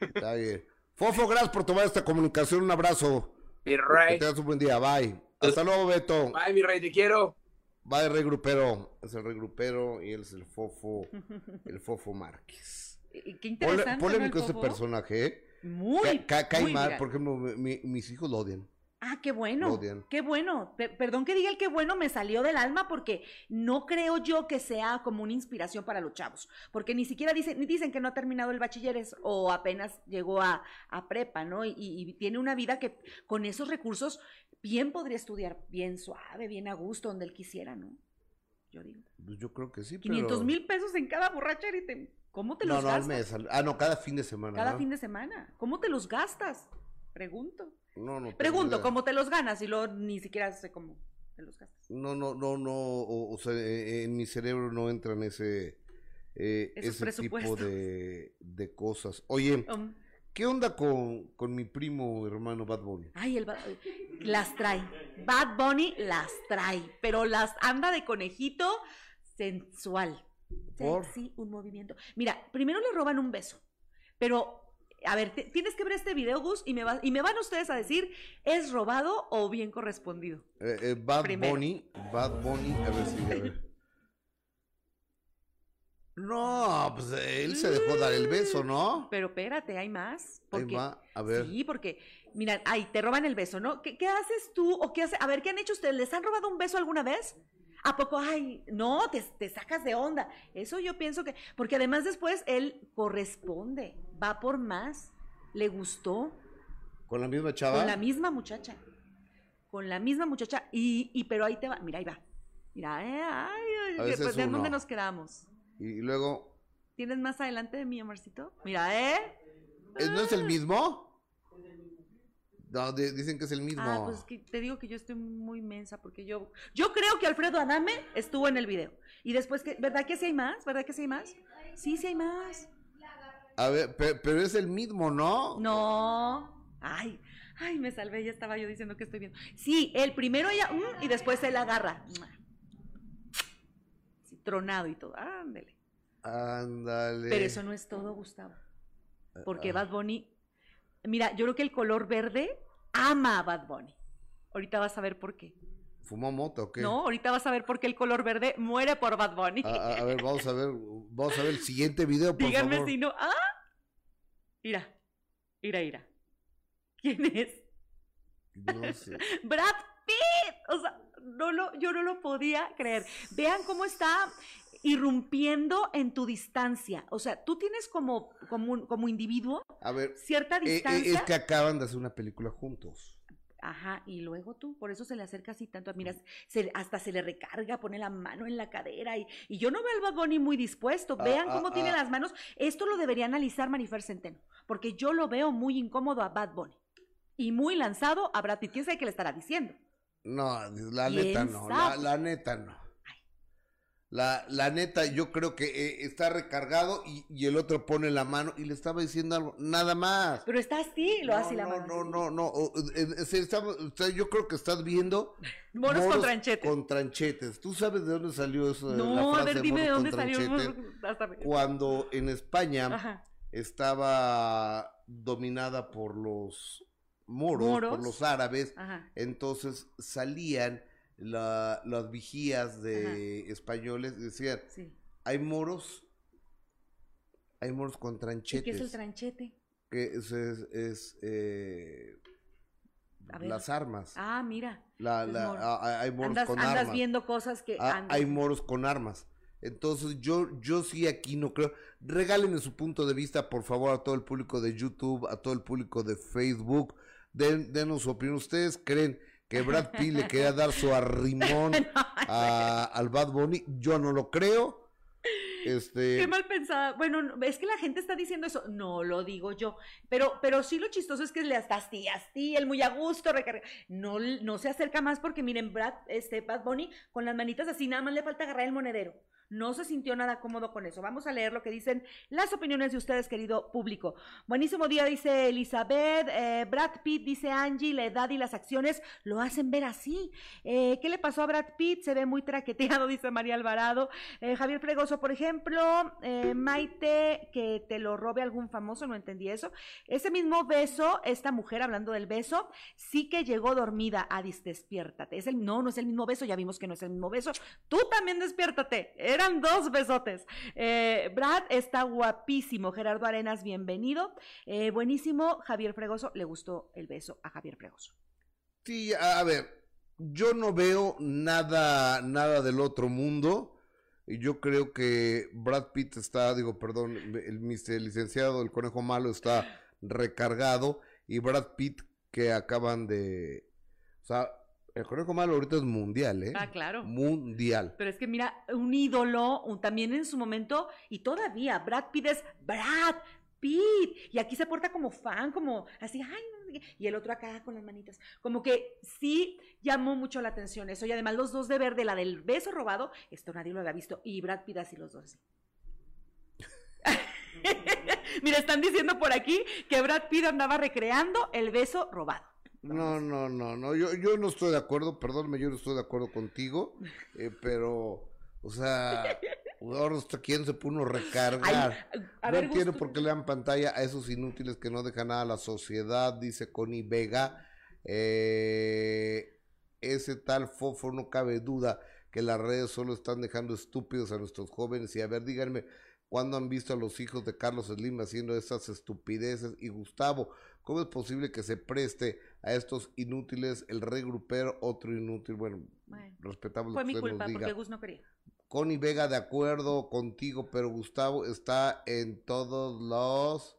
Está bien. Fofo, gracias por tomar esta comunicación. Un abrazo. Mi Que rey. tengas un buen día. Bye. Hasta luego, Beto. Ay, mi rey, te quiero. Bye, Rey Grupero. Es el Rey Grupero y él es el Fofo, el Fofo Márquez. Y Qué interesante. ¿no, el polémico este Fofo? personaje, ¿eh? Muy, Ca- ca- cae muy mal, viral. por ejemplo, mi- mi- mis hijos lo odian. Ah, qué bueno, Lo odian. qué bueno. Pe- perdón que diga el qué bueno, me salió del alma porque no creo yo que sea como una inspiración para los chavos, porque ni siquiera dicen, ni dicen que no ha terminado el bachilleres o apenas llegó a, a prepa, ¿no? Y, y tiene una vida que con esos recursos bien podría estudiar bien suave, bien a gusto, donde él quisiera, ¿no? Yo digo. Pues yo creo que sí, 500 pero... mil pesos en cada borracha, y te- ¿cómo te No, los no, al gastas? mes. al- Ah, no, cada fin de semana. Cada ¿no? fin de semana. ¿Cómo te los gastas? Pregunto. No, no. Pregunto. ¿cómo te los ganas? Y luego ni siquiera sé cómo te los gastas. No, no, no, no, o, o sea, eh, en mi cerebro no entran ese, eh, ese tipo de, de cosas. Oye, Um, ¿qué onda con, con mi primo hermano Bad Bunny? Ay, el ba- las trae. Bad Bunny las trae, pero las anda de conejito sensual. ¿Por? Sí, un movimiento. Mira, primero le roban un beso, pero a ver, te- tienes que ver este video, Gus, y me, va- y me van ustedes a decir, ¿es robado o bien correspondido? Eh, eh, Bad Primero. Bunny, Bad Bunny, a ver si, a ver. No, pues él se dejó dar el beso, ¿no? Pero espérate, hay más. Porque, va, a ver. Sí, porque, mira, ahí te roban el beso, ¿no? ¿Qué, qué haces tú o qué hace? A ver, ¿qué han hecho ustedes? ¿Les han robado un beso alguna vez? ¿A poco? Ay, no, te, te sacas de onda. Eso yo pienso que, porque además después él corresponde, va por más, le gustó, Con la misma chava. con la misma muchacha, con la misma muchacha, y, y pero ahí te va, mira, ahí va. Mira, eh, ay, ay, pues, ¿de dónde nos quedamos? Y luego, ¿Tienes más adelante de mí, amorcito? Mira, ¿eh? ¿eh, ¿no es el mismo? No, di- dicen que es el mismo. Ah, pues es que te digo que yo estoy muy mensa porque yo yo creo que Alfredo Adame estuvo en el video. Y después que ¿verdad que sí hay más? ¿Verdad que sí hay más? Sí, sí hay más. A ver, pe- pero es el mismo, ¿no? No. Ay, ay, me salvé, ya estaba yo diciendo que estoy viendo. Sí, el primero ella mm, y después él agarra. Tronado y todo. Ándele. Ándale. Pero eso no es todo, Gustavo. Porque ah. Bad Bunny, mira, yo creo que el color verde ama a Bad Bunny. Ahorita vas a ver por qué. ¿Fumó moto o qué? No, ahorita vas a ver por qué el color verde muere por Bad Bunny. A, a- a ver, vamos a ver, vamos a ver el siguiente video, por Díganme favor. si no. ¡Ah! Mira, mira, mira. ¿Quién es? No sé. Brad Pitt. O sea, no lo, yo no lo podía creer. Vean cómo está irrumpiendo en tu distancia. O sea, tú tienes como, como, un- como individuo A ver, cierta eh, eh, distancia. es que acaban de hacer una película juntos. Ajá, y luego tú, por eso se le acerca así tanto. Mira, se- hasta se le recarga, pone la mano en la cadera. Y, y yo no veo al Bad Bunny muy dispuesto. Ah, Vean ah, cómo tiene ah. las manos. Esto lo debería analizar Manifer Centeno, porque yo lo veo muy incómodo a Bad Bunny. Y muy lanzado a Brad Pitt. ¿Quién sabe qué le estará diciendo? No, la ¿Quién neta no, la, la neta no. La, la neta, yo creo que eh, está recargado y, y el otro pone la mano y le estaba diciendo algo, nada más. Pero está así, lo no, hace la no, mano. no, no, no, o, eh, eh, se está- yo creo que estás viendo Moros con tranchetes. con tranchetes. ¿Tú sabes de dónde salió eso? la No, a ver, dime de dónde salió. Hasta Cuando en España Ajá. estaba dominada por los moros, Moros. por los árabes, Ajá. entonces salían la- las vigías de españoles y decían, Sí. hay moros, hay moros con ¿Y tranchetes. qué es el tranchete? que es, es, es, eh, las armas. Ah, mira. La- es la- moro. a- hay moros andas, con andas armas. viendo cosas que. Ah, hay moros con armas. Entonces yo, yo sí aquí no creo. Regálenme su punto de vista, por favor, a todo el público de YouTube, a todo el público de Facebook. Den, denos su opinión. ¿Ustedes creen que Brad Pitt le quería dar su arrimón a- al Bad Bunny? Yo no lo creo. Este, Qué mal pensada. Bueno, no, es que la gente está diciendo eso. No lo digo yo. Pero, pero sí lo chistoso es que le hasta así, así, el muy a gusto, recarga. No, no se acerca más porque miren, Brad, este Bad Bunny, con las manitas así, nada más le falta agarrar el monedero. No se sintió nada cómodo con eso. Vamos a leer lo que dicen las opiniones de ustedes, querido público. Buenísimo día, dice Elizabeth. Eh, Brad Pitt, dice Angie, la edad y las acciones lo hacen ver así. Eh, ¿Qué le pasó a Brad Pitt? Se ve muy traqueteado, dice María Alvarado. Eh, Javier Fregoso, por ejemplo. Maite, que te lo robe algún famoso, no entendí eso. Ese mismo beso, esta mujer, hablando del beso, sí que llegó dormida. Adis, despiértate. Es el, no, no es el mismo beso, ya vimos que no es el mismo beso. Tú también despiértate. Eran dos besotes. Eh, Brad está guapísimo. Gerardo Arenas, bienvenido. Eh, buenísimo. Javier Fregoso, le gustó el beso a Javier Fregoso. Sí, a, ver, yo no veo nada, nada del otro mundo. Yo creo que Brad Pitt está, digo, perdón, el, licenciado, el conejo malo está recargado. Y Brad Pitt que acaban de... O sea, el conejo malo ahorita es mundial, ¿eh? Ah, claro. Mundial. Pero es que mira, un ídolo, un- también en su momento, y todavía, Brad Pitt es Brad Pitt. Y aquí se porta como fan, como así, ay, no y el otro acá con las manitas. Como que sí llamó mucho la atención eso. Y además los dos de verde, la del beso robado, esto nadie lo había visto. Y Brad Pitt así los dos. así. Mira, están diciendo por aquí que Brad Pitt andaba recreando el beso robado. No, no, no, no, yo, yo no estoy de acuerdo, perdónme, yo no estoy de acuerdo contigo, eh, pero, o sea, ahora hasta quién se pudo recargar. Ay, a no entiendo Gusto. por qué le dan pantalla a esos inútiles que no dejan nada a la sociedad, dice Connie Vega. Eh, ese tal fofo no cabe duda que las redes solo están dejando estúpidos a nuestros jóvenes. Y a ver, díganme, ¿cuándo han visto a los hijos de Carlos Slim haciendo esas estupideces? Y Gustavo, ¿cómo es posible que se preste a estos inútiles el regruper otro inútil? Bueno, Bueno, respetamos lo fue que mi usted culpa nos porque diga. Gus no quería. Connie Vega, de acuerdo contigo, pero Gustavo está en todos los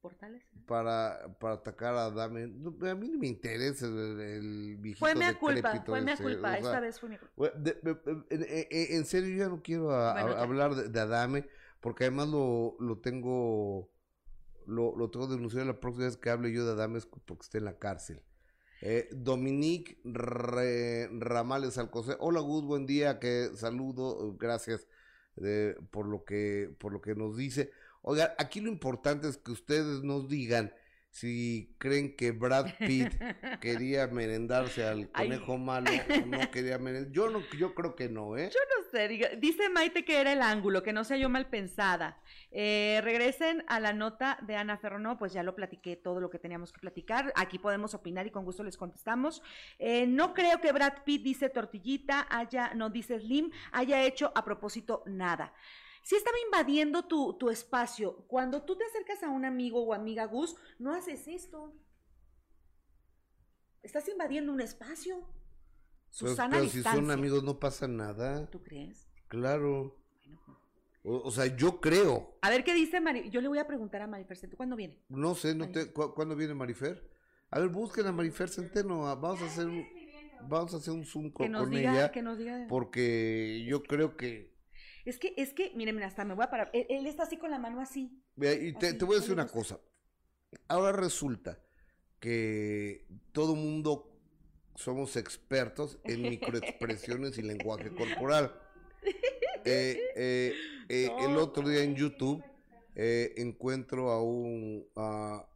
¿Portales? para, para atacar a Dame. No, a mí no me interesa el, el viejito Fue mi culpa, fue mi ese, culpa, o sea, esta vez fue mi culpa. Bueno, de- de- de- en, en- serio, yo ya no quiero a- a- Bueno, ya. hablar de, de Adame, porque además lo, lo tengo lo, lo tengo denunciado la próxima vez que hable yo de Adame es porque esté en la cárcel. Eh, Dominique Ramales Alcocer. Hola Gus, buen día, que saludo, gracias eh, por lo que por lo que nos dice. Oiga, aquí lo importante es que ustedes nos digan si creen que Brad Pitt quería merendarse al Ay. conejo malo o no quería merendar. Yo no, yo creo que no, ¿eh? Yo no sé, diga- dice Maite que era el ángulo, que no sea yo mal pensada. Eh, regresen a la nota de Ana Ferro, no, pues ya lo platiqué todo lo que teníamos que platicar. Aquí podemos opinar y con gusto les contestamos. Eh, no creo que Brad Pitt, dice Tortillita, haya, no dice Slim, haya hecho a propósito nada. Si estaba invadiendo tu, tu espacio, cuando tú te acercas a un amigo o amiga Gus, no haces esto. Estás invadiendo un espacio. Pero, Susana pero si distancia. son amigos no pasa nada. ¿Tú crees? Claro. Bueno. O, o sea, yo creo. A ver qué dice Mari. Yo le voy a preguntar a Marifer Centeno, ¿Cuándo viene? No sé, no te, ¿cu- ¿cuándo viene Marifer? A ver, busquen a Marifer Centeno. ah, Vamos a hacer un, vamos a hacer un Zoom Que con, nos con diga, ella. que nos diga. Porque yo creo que. Es que, es que, miren, mira, hasta me voy a parar. Él, él está así con la mano así. Mira, y te, Así, te voy a decir una cosa. Ahora resulta que todo mundo somos expertos en microexpresiones y lenguaje corporal. Eh, eh, eh, El otro día en YouTube encuentro a un a,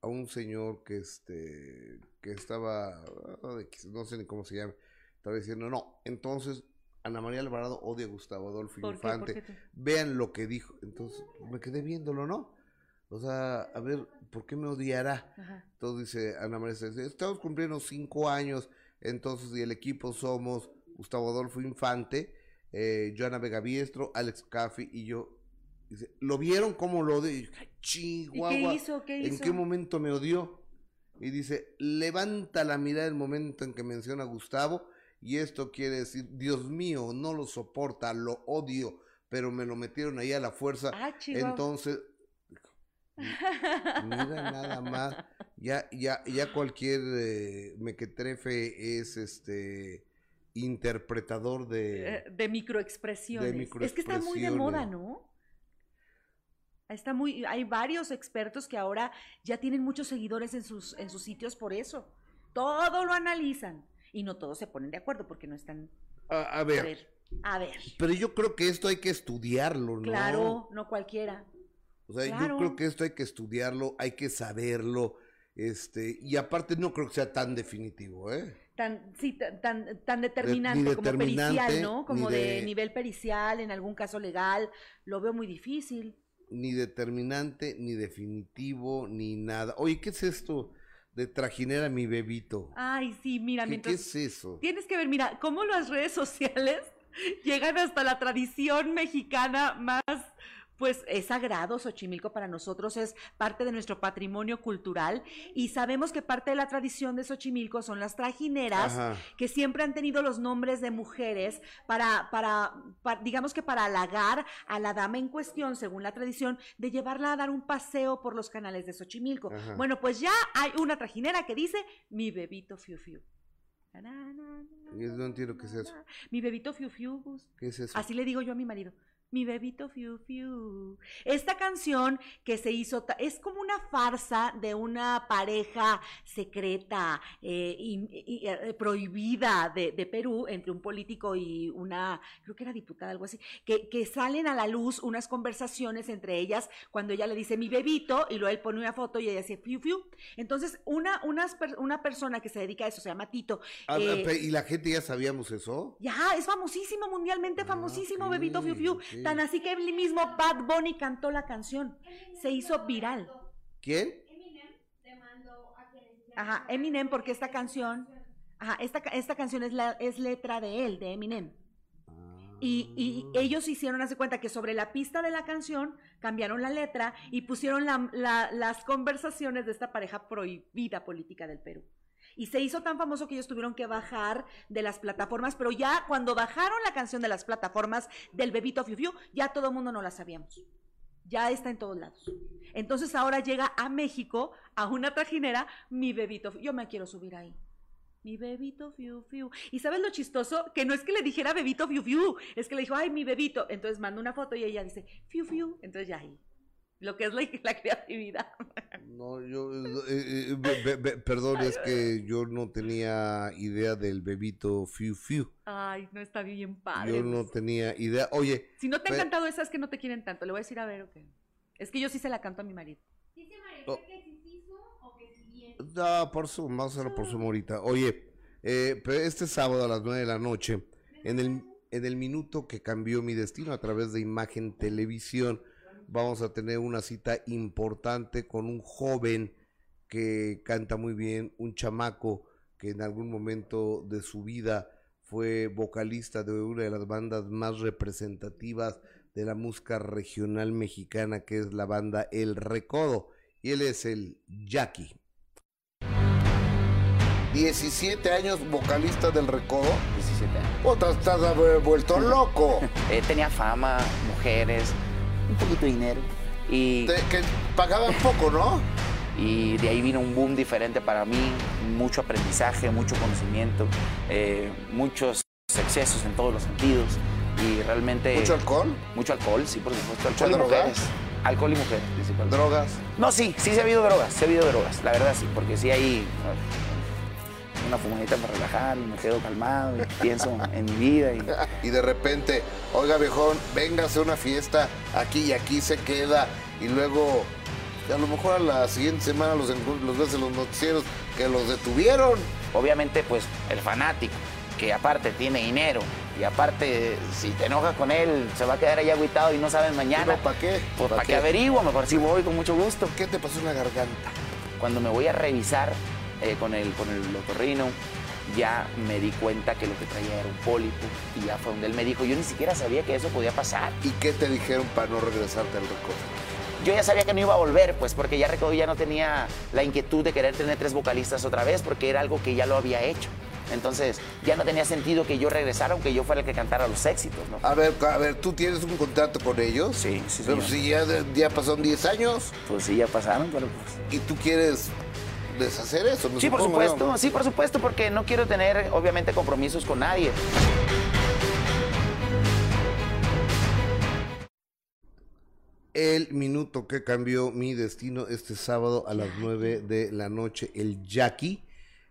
a un señor que este que estaba ah, no sé ni cómo se llama estaba diciendo no entonces Ana María Alvarado odia a Gustavo Adolfo. Infante vean lo que dijo. Entonces me quedé viéndolo, ¿no? O sea, a ver, ¿por qué me odiará? Ajá. Entonces dice Ana María, dice, estamos cumpliendo cinco años, entonces y el equipo somos Gustavo Adolfo Infante, eh, Joana Vega Biestro, Alex Caffi y yo. Dice, ¿lo vieron cómo lo odió? Y dije, "Ay, ¿Y Chihuahua, qué hizo? ¿Qué ¿en hizo? qué momento me odió? Y dice, levanta la mirada el momento en que menciona a Gustavo y esto quiere decir, Dios mío, no lo soporta, lo odio, pero me lo metieron ahí a la fuerza. Ah. Entonces, mira nada más, ya, ya, ya cualquier eh, mequetrefe es este interpretador de... Eh, de microexpresiones. de Es que está muy de microexpresiones. moda, ¿no? Está muy, hay varios expertos que ahora ya tienen muchos seguidores en sus, en sus sitios por eso. Todo lo analizan. Y no todos se ponen de acuerdo porque no están. A, a A ver, ver, a ver. pero yo creo que esto hay que estudiarlo, ¿no? Claro, no cualquiera. O sea, Claro. yo creo que esto hay que estudiarlo, hay que saberlo, este, y aparte no creo que sea tan definitivo, ¿eh? Tan, sí, tan, tan, determinante como determinante, pericial, ¿no? Como de... de- nivel pericial, en algún caso legal. Lo veo muy difícil. Ni determinante, ni definitivo, ni nada. Oye, ¿qué es esto de trajinera mi bebito? Ay, sí, mira, ¿Qué, mientras. qué es eso? Tienes que ver, mira, cómo las redes sociales llegan hasta la tradición mexicana más, pues es sagrado, Xochimilco para nosotros es parte de nuestro patrimonio cultural y sabemos que parte de la tradición de Xochimilco son las trajineras Ajá. que siempre han tenido los nombres de mujeres para, para, pa- digamos que para halagar a la dama en cuestión, según la tradición, de llevarla a dar un paseo por los canales de Xochimilco. Ajá. Bueno, pues ya hay una trajinera que dice, mi bebito fiu fiu. No entiendo qué es eso. Mi bebito fiu fiu. ¿Qué es eso? Así le digo yo a mi marido. Mi bebito fiu fiu. Esta canción que se hizo es como una farsa de una pareja secreta, eh, y- y- eh, prohibida de, de Perú entre un político y una, creo que era diputada, algo así, que, que salen a la luz unas conversaciones entre ellas cuando ella le dice mi bebito y luego él pone una foto y ella dice fiu fiu. Entonces, una, per- una persona que se dedica a eso, se llama Tito. Ah, eh, ¿Y la gente ya sabíamos eso? ya, es famosísimo, mundialmente famosísimo, Ah, ok, Bebito Fiu Fiu. Tan así que el mismo Bad Bunny cantó la canción. Se hizo viral. ¿Quién? Ajá, Eminem, porque esta canción. Ajá, esta, esta canción es, la, es letra de él, de Eminem. Y, y Ah. ellos hicieron, hace cuenta que sobre la pista de la canción cambiaron la letra y pusieron la- la- las conversaciones de esta pareja prohibida política del Perú. Y se hizo tan famoso que ellos tuvieron que bajar de las plataformas, pero ya cuando bajaron la canción de las plataformas del Bebito Fiu Fiu, ya todo el mundo no la sabíamos. Ya está en todos lados. Entonces ahora llega a México, a una trajinera, mi Bebito Fiu. Yo me quiero subir ahí. Mi bebito fiu fiu. ¿Y sabes lo chistoso? Que no es que le dijera bebito fiu fiu, es que le dijo, ay, mi bebito. Entonces manda una foto y ella dice, fiu fiu. Entonces ya ahí. Lo que es la, la creatividad. No, yo, eh, eh, be- be- be- perdón, es que yo no tenía idea del bebito Fiu Fiu. Ay, no está bien padre. Yo no tenía idea. Oye, Si no te ha encantado esa, es que no te quieren tanto. Le voy a decir a ver, ok. Es que yo sí se la canto a mi marido. Oh. No, por su, vamos a hacerlo por su morita. Oye, eh, pero este sábado a las 9 de la noche, en el, en el minuto que cambió mi destino a través de Imagen Televisión, vamos a tener una cita importante con un joven que canta muy bien, un chamaco que en algún momento de su vida fue vocalista de una de las bandas más representativas de la música regional mexicana, que es la banda El Recodo. Y él es el Jackie. 17 años vocalista del Recodo. 17 años. Puta, estás vuelto loco. Eh, tenía fama, mujeres, un poquito de dinero. Y, Te- que pagaban poco, ¿no? y de ahí vino un boom diferente para mí, mucho aprendizaje, mucho conocimiento, eh, muchos excesos en todos los sentidos. Y realmente... ¿Mucho alcohol? Mucho alcohol, sí, por supuesto. Alcohol y mujeres. Alcohol y mujeres, principalmente. ¿Drogas? No, sí, sí se ha habido drogas, se ha habido drogas, la verdad sí, porque sí hay una fumadita para relajar y me quedo calmado y pienso en mi vida y Y de repente, oiga viejón, véngase a una fiesta aquí y aquí se queda. Y luego, a lo mejor a la siguiente semana los, los ves en los noticieros que los detuvieron. obviamente pues el fanático, que aparte tiene dinero y aparte si te enojas con él se va a quedar ahí agüitado y no sabes mañana. ¿Para qué? Pues ¿Pa' para que averiguo, mejor si voy con mucho gusto. ¿Qué te pasó en la garganta? Cuando me voy a revisar eh, con, el, con el otorrino, ya me di cuenta que lo que traía era un pólipo y ya fue donde él me dijo, yo ni siquiera sabía que eso podía pasar. ¿Y qué te dijeron para no regresarte al recodo? Yo ya sabía que no iba a volver, pues porque ya Recodo ya no tenía la inquietud de querer tener tres vocalistas otra vez, porque era algo que ya lo había hecho. Entonces ya no tenía sentido que yo regresara, aunque yo fuera el que cantara los éxitos, ¿no? A ver, a ver, ¿tú tienes un contrato con ellos? Sí, sí, Pero señor. si ya, ya pasaron 10 años Pues sí, ya pasaron, pero pues... y tú quieres deshacer eso, ¿no? Sí, por supuesto, ¿no? sí, por supuesto, porque no quiero tener, obviamente, compromisos con nadie. El minuto que cambió mi destino este sábado a las 9 de la noche, el Jackie,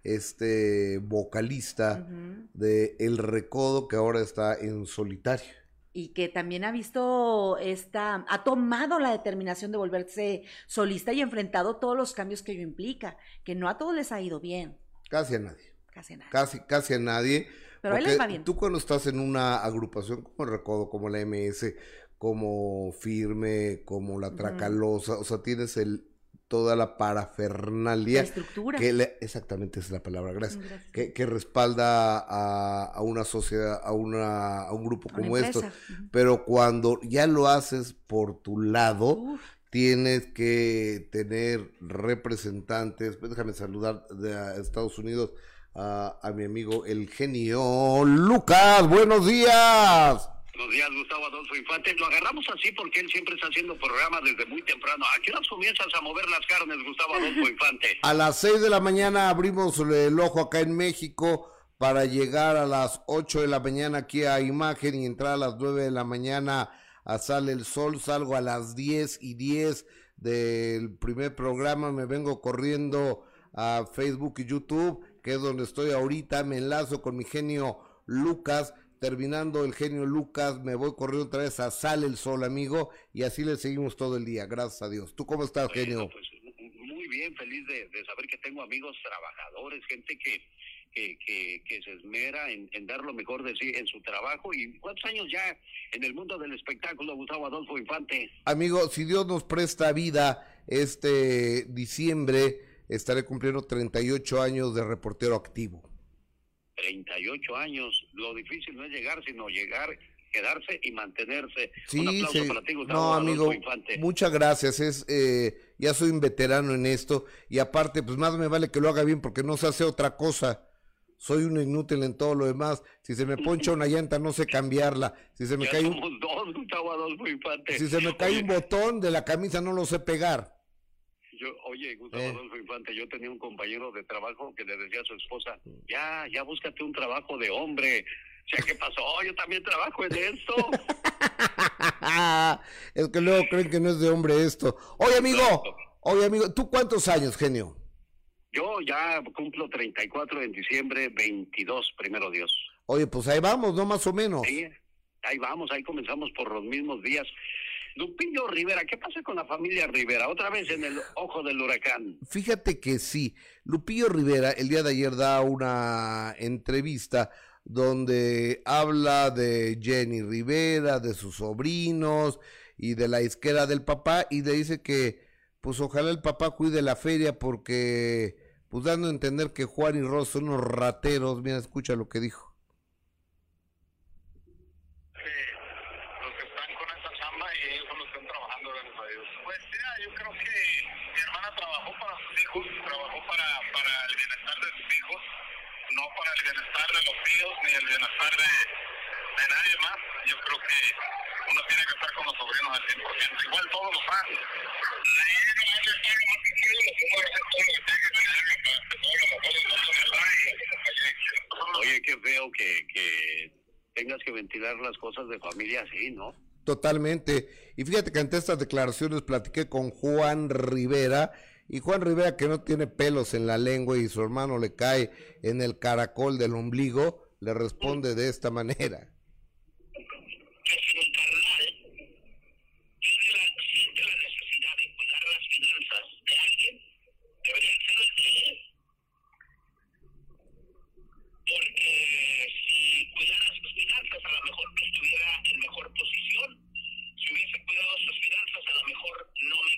este vocalista de El Recodo que ahora está en solitario. Y que también ha visto esta, ha tomado la determinación de volverse solista y enfrentado todos los cambios que ello implica, que no a todos les ha ido bien, Casi a nadie. casi nada. Casi, casi a nadie. Pero a él les va bien. Tú cuando estás en una agrupación como el Recodo, como la MS, como Firme, como la. Tracalosa, o sea, tienes el toda la La parafernalia estructura. que le- exactamente esa es la palabra, gracias. Gracias. Que, que respalda a, a una sociedad, a una a un grupo A como estos. Pero cuando ya lo haces por tu lado, Uf. tienes que tener representantes. Pues Déjame saludar de a Estados Unidos a, a mi amigo el genio Lucas. Buenos días. Buenos días, Gustavo Adolfo Infante. Lo agarramos así porque él siempre está haciendo programas desde muy temprano. ¿A qué horas comienzas a mover las carnes, Gustavo Adolfo Infante? A las 6 de la mañana abrimos el ojo acá en México para llegar a las 8 de la mañana aquí a Imagen y entrar a las 9 de la mañana a Sale el Sol. Salgo a las 10 y 10 del primer programa. Me vengo corriendo a Facebook y YouTube, que es donde estoy ahorita. Me enlazo con mi genio Lucas. Terminando el genio Lucas, me voy corriendo otra vez a Sale el Sol, amigo, y así le seguimos todo el día, gracias a Dios. ¿Tú cómo estás, genio? Pues muy bien, feliz de, de saber que tengo amigos trabajadores, gente que, que, que, que se esmera en, en dar lo mejor de sí en su trabajo. ¿Y cuántos años ya en el mundo del espectáculo, Gustavo Adolfo Infante? Amigo, si Dios nos presta vida, este diciembre estaré cumpliendo 38 años de reportero activo. 38 años. Lo difícil no es llegar, sino llegar, quedarse y mantenerse. Sí, Un aplauso sí. para ti, Gustavo No, amigo, Infante. muchas gracias. Es, eh, ya soy un veterano en esto y aparte, pues más me vale que lo haga bien porque no se hace otra cosa. Soy un inútil en todo lo demás. Si se me poncha una llanta, no sé cambiarla. Si se me Ya cae un, dos, Gustavo Infante. si se me cae Oye, un botón de la camisa, no lo sé pegar. Yo, oye, Gustavo Eh. Adolfo Infante, yo tenía un compañero de trabajo que le decía a su esposa, ya, ya búscate un trabajo de hombre. O sea, ¿qué pasó? Yo también trabajo en esto. es que luego creen que no es de hombre esto. Oye, amigo, oye, amigo, ¿tú cuántos años, genio? Yo ya cumplo 34 en diciembre, 22, primero Dios. Oye, pues ahí vamos, ¿no? Más o menos. Sí, ahí vamos, ahí comenzamos por los mismos días. Lupillo Rivera, ¿qué pasa con la familia Rivera? Otra vez en el ojo del huracán. Fíjate que sí. Lupillo Rivera el día de ayer da una entrevista donde habla de Jenny Rivera, de sus sobrinos y de la isquera del papá y le dice que pues ojalá el papá cuide la feria porque pues dando a entender que Juan y Ross son unos rateros. Mira, escucha lo que dijo. los que están con esa chamba y ellos son los que están trabajando, gracias a Dios. Pues mira, yo creo que mi hermana trabajó para sus hijos, trabajó para, para el bienestar de sus hijos, no para el bienestar de los míos ni el bienestar de, de nadie más. Yo creo que uno tiene que estar con los sobrinos al 100%, igual todos los fans. La idea es estar lo más posible, lo que uno hace todo lo que tiene que tener, lo que todo lo mejor del mundo me da y lo que se fallece. Oye, qué feo que, que tengas que ventilar las cosas de familia así, ¿no? Totalmente. Y fíjate que ante estas declaraciones platiqué con Juan Rivera. Y Juan Rivera, que no tiene pelos en la lengua y su hermano le cae en el caracol del ombligo, le responde de esta manera. que si el carnal tiene la, siente la necesidad de cuidar las finanzas de alguien, debería ser el de él. Porque si cuidara sus finanzas, a lo mejor no estuviera en mejor posición. Si hubiese cuidado sus finanzas, a lo mejor no me,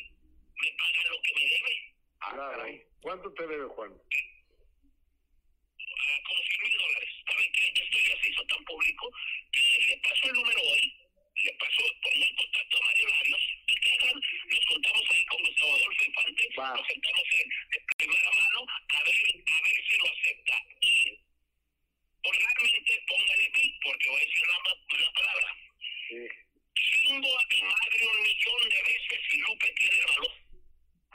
me paga lo que me debe. Claro. ¿Cuánto te debe, Juan? como 100 mil dólares. ¿Saben qué? Esto ya se hizo tan público que le paso el número hoy, le paso por un contacto a Mario Larios, y que hagan, nos contamos ahí con Gustavo Adolfo Infante, nos sentamos en, de primera mano a ver, a ver si lo acepta. Y por realmente póngale pi, porque voy a decir una, ma- una palabra. Chingo a mi madre un millón de veces si Lupe tiene el valor.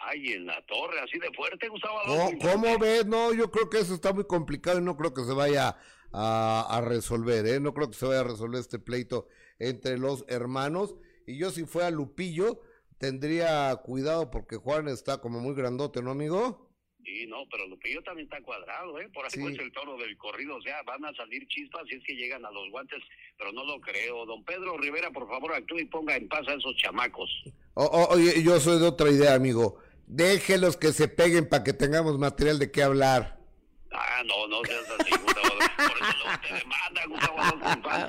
Ay, en la torre, así de fuerte, Gustavo Adolfo ¿Cómo, Infante. cómo ves? No, yo creo que eso está muy complicado y no creo que se vaya a, a resolver, ¿eh? No creo que se vaya a resolver este pleito entre los hermanos. Y yo si fuera Lupillo, tendría cuidado porque Juan está como muy grandote, ¿no, amigo? Sí, no, pero Lupillo también está cuadrado, ¿eh? Por ahí Sí. pues el toro del corrido, o sea, van a salir chispas si es que llegan a los guantes, pero no lo creo. Don Pedro Rivera, por favor, actúe y ponga en paz a esos chamacos. O- o- oye, yo soy de otra idea, amigo. Déjelos que se peguen para que tengamos material de qué hablar. Ah, no, no seas así, Gustavo. Por eso no te demanda, Gustavo.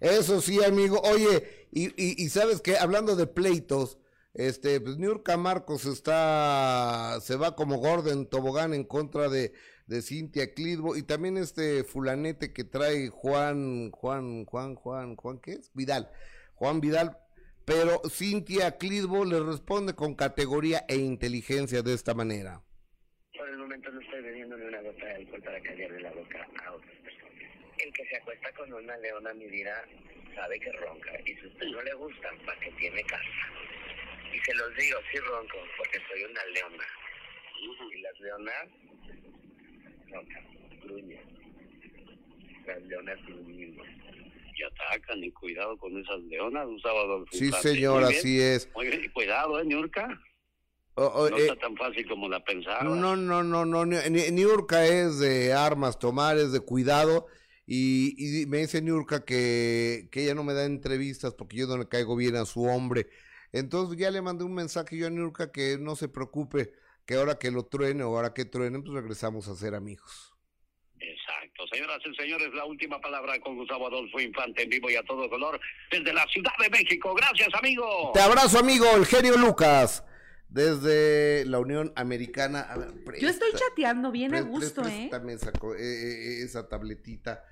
Eso sí, amigo. Oye, y, sabes que hablando de pleitos, este, pues Niurka Marcos está, se va como Gordon Tobogán en contra de, de Cintia Clitbo y también este fulanete que trae Juan, Juan, Juan, Juan, Juan, ¿qué es? Vidal. Juan Vidal, pero Cintia Clitbo le responde con categoría e inteligencia de esta manera. Por el momento no estoy bebiendo ni una gota de alcohol para callarle la boca a otras personas. El que se acuesta con una leona, mi vida, sabe que ronca. Y si a usted no le gusta, ¿para qué tiene casa? Y se los digo, sí ronco, porque soy una leona. Y las leonas roncan, gruñen. Las leonas gruñen. Y atacan, y cuidado con esas leonas, Gustavo Adolfo Sí, señor, así es. Muy bien, y cuidado, ¿eh, Niurka? No eh, está tan fácil como la pensaba. No, no, no, no. Ni- ni- Niurka es de armas tomar, es de cuidado. Y, y me dice Niurka que, que ella no me da entrevistas porque yo no le caigo bien a su hombre. Entonces ya le mandé un mensaje yo a Niurka que no se preocupe, que ahora que lo truene o ahora que truene, pues regresamos a ser amigos. Exacto. Señoras y señores, la última palabra con Gustavo Adolfo Infante en vivo y a todo color desde la Ciudad de México. Gracias, amigo. Te abrazo, amigo, el genio Lucas. Desde la Unión Americana. A ver, Yo estoy presta- chateando bien a gusto, ¿eh? préstame esa, co- eh, eh, esa tabletita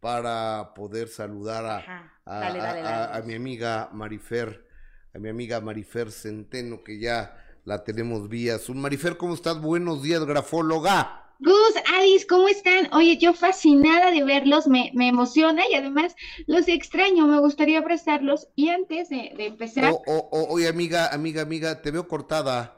para poder saludar a, Ajá. a- Dale, dale, a- a- dale. a mi amiga Marifer, a mi amiga Marifer Centeno, que ya la tenemos vía Zoom. Marifer, ¿cómo estás? Buenos días, grafóloga. Gus, Alice, ¿cómo están? Oye, yo fascinada de verlos, me, me emociona y además los extraño, me gustaría abrazarlos. Y antes de, de empezar, O- o- o- oye, amiga, amiga, amiga, te veo cortada.